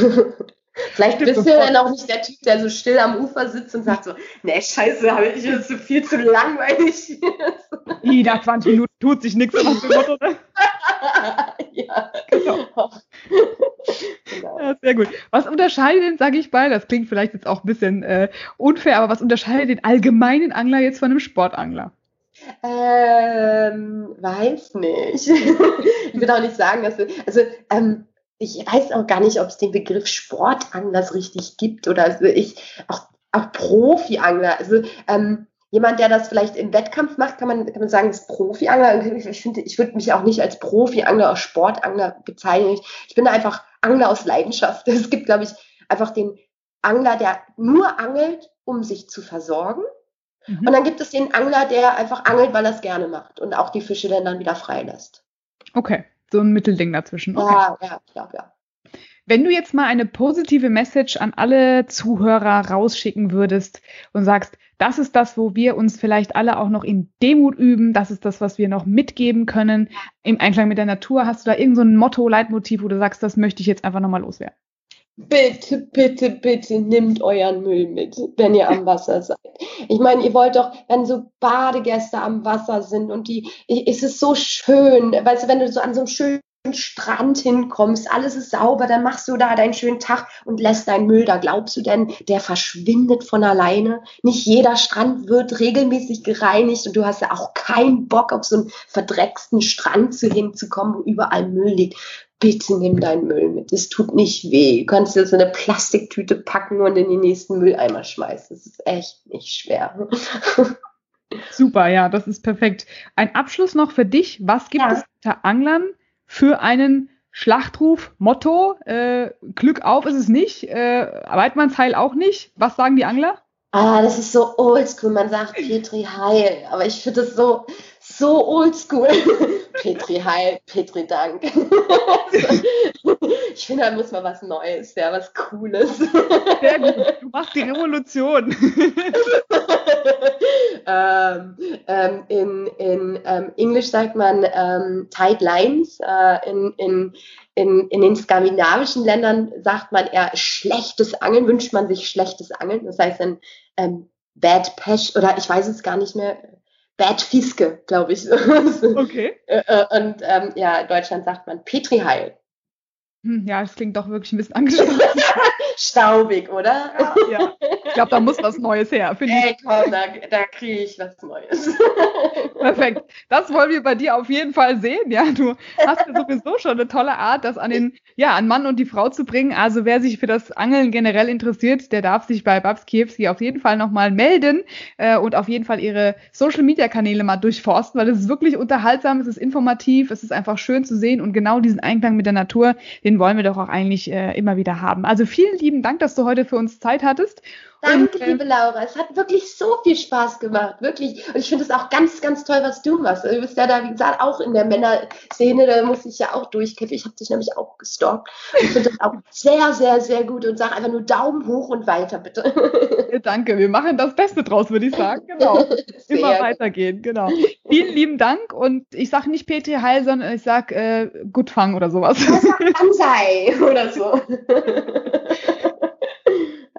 Vielleicht bist du dann auch nicht der Typ, der so still am Ufer sitzt und sagt so, ne, scheiße, habe ich ist so viel zu langweilig. I, nach 20 Minuten tut sich nichts nach dem Motto, ja, genau. genau. Ja, sehr gut. Was unterscheidet denn, sage ich mal, das klingt vielleicht jetzt auch ein bisschen äh, unfair, aber was unterscheidet den allgemeinen Angler jetzt von einem Sportangler? Ähm, weiß nicht. ich will auch nicht sagen, dass du, also ähm, ich weiß auch gar nicht, ob es den Begriff Sportangler richtig gibt oder also ich auch, auch Profi-Angler. Also ähm, jemand, der das vielleicht im Wettkampf macht, kann man, kann man sagen, ist Profi-Angler. Ich, finde, ich würde mich auch nicht als Profi-Angler, als Sportangler bezeichnen. Ich, bin einfach Angler aus Leidenschaft. Es gibt, glaube ich, einfach den Angler, der nur angelt, um sich zu versorgen Mhm. Und dann gibt es den Angler, der einfach angelt, weil er es gerne macht und auch die Fische dann, dann wieder freilässt. Okay, so ein Mittelding dazwischen. Okay. Ja, ja, ja, ja. Wenn du jetzt mal eine positive Message an alle Zuhörer rausschicken würdest und sagst, das ist das, wo wir uns vielleicht alle auch noch in Demut üben, das ist das, was wir noch mitgeben können im Einklang mit der Natur, hast du da irgendein so Motto, Leitmotiv, wo du sagst, das möchte ich jetzt einfach nochmal loswerden? Bitte, bitte, bitte nimmt euren Müll mit, wenn ihr am Wasser seid. Ich meine, ihr wollt doch, wenn so Badegäste am Wasser sind und die, ist es so schön, weißt du, wenn du so an so einem schönen Strand hinkommst, alles ist sauber, dann machst du da deinen schönen Tag und lässt deinen Müll da. Glaubst du denn, der verschwindet von alleine? Nicht jeder Strand wird regelmäßig gereinigt und du hast ja auch keinen Bock auf so einen verdrecksten Strand zu hinzukommen, wo überall Müll liegt bitte nimm deinen Müll mit. Es tut nicht weh. Du kannst dir so eine Plastiktüte packen und in den nächsten Mülleimer schmeißen. Das ist echt nicht schwer. Super, ja, das ist perfekt. Ein Abschluss noch für dich. Was gibt ja. es unter Anglern für einen Schlachtruf, Motto? Äh, Glück auf ist es nicht. Äh, Weidmannsheil auch nicht. Was sagen die Angler? Ah, das ist so oldschool. Man sagt Petri Heil. Aber ich finde das so, so oldschool. Petri Heil, Petri Dank. ich finde, da muss mal was Neues, ja, was Cooles. Sehr gut, du machst die Revolution. ähm, ähm, in in ähm, Englisch sagt man ähm, Tight Lines. Äh, in, in, in, in den skandinavischen Ländern sagt man eher schlechtes Angeln, wünscht man sich schlechtes Angeln. Das heißt dann ähm, Bad Pech oder ich weiß es gar nicht mehr Bad Fiske, glaube ich. Okay. Äh, äh, und ähm, ja, in Deutschland sagt man Petri Heil. Hm, ja, das klingt doch wirklich ein bisschen angespannt. Staubig, oder? Ja, ja. Ich glaube, da muss was Neues her. Ey, komm, da, da kriege ich was Neues. Perfekt. Das wollen wir bei dir auf jeden Fall sehen. Ja, du hast ja sowieso schon eine tolle Art, das an den, ja, an Mann und die Frau zu bringen. Also wer sich für das Angeln generell interessiert, der darf sich bei Babs Kiewski auf jeden Fall nochmal melden äh, und auf jeden Fall ihre Social Media Kanäle mal durchforsten, weil es ist wirklich unterhaltsam, es ist informativ, es ist einfach schön zu sehen und genau diesen Einklang mit der Natur, den wollen wir doch auch eigentlich äh, immer wieder haben. Also vielen lieben Dank, dass du heute für uns Zeit hattest. Danke, äh, liebe Laura. Es hat wirklich so viel Spaß gemacht. Wirklich. Und ich finde es auch ganz, ganz toll, was du machst. Du bist ja da, wie gesagt, auch in der Männerszene. Da muss ich ja auch durchkämpfen. Ich habe dich nämlich auch gestalkt. Ich finde das auch sehr, sehr, sehr gut. Und sage einfach nur Daumen hoch und weiter, bitte. Danke. Wir machen das Beste draus, würde ich sagen. Genau. Immer weitergehen. Genau. Vielen lieben Dank. Und ich sage nicht Petri Heil, sondern ich sage äh, Gutfang oder sowas. Ansei oder so.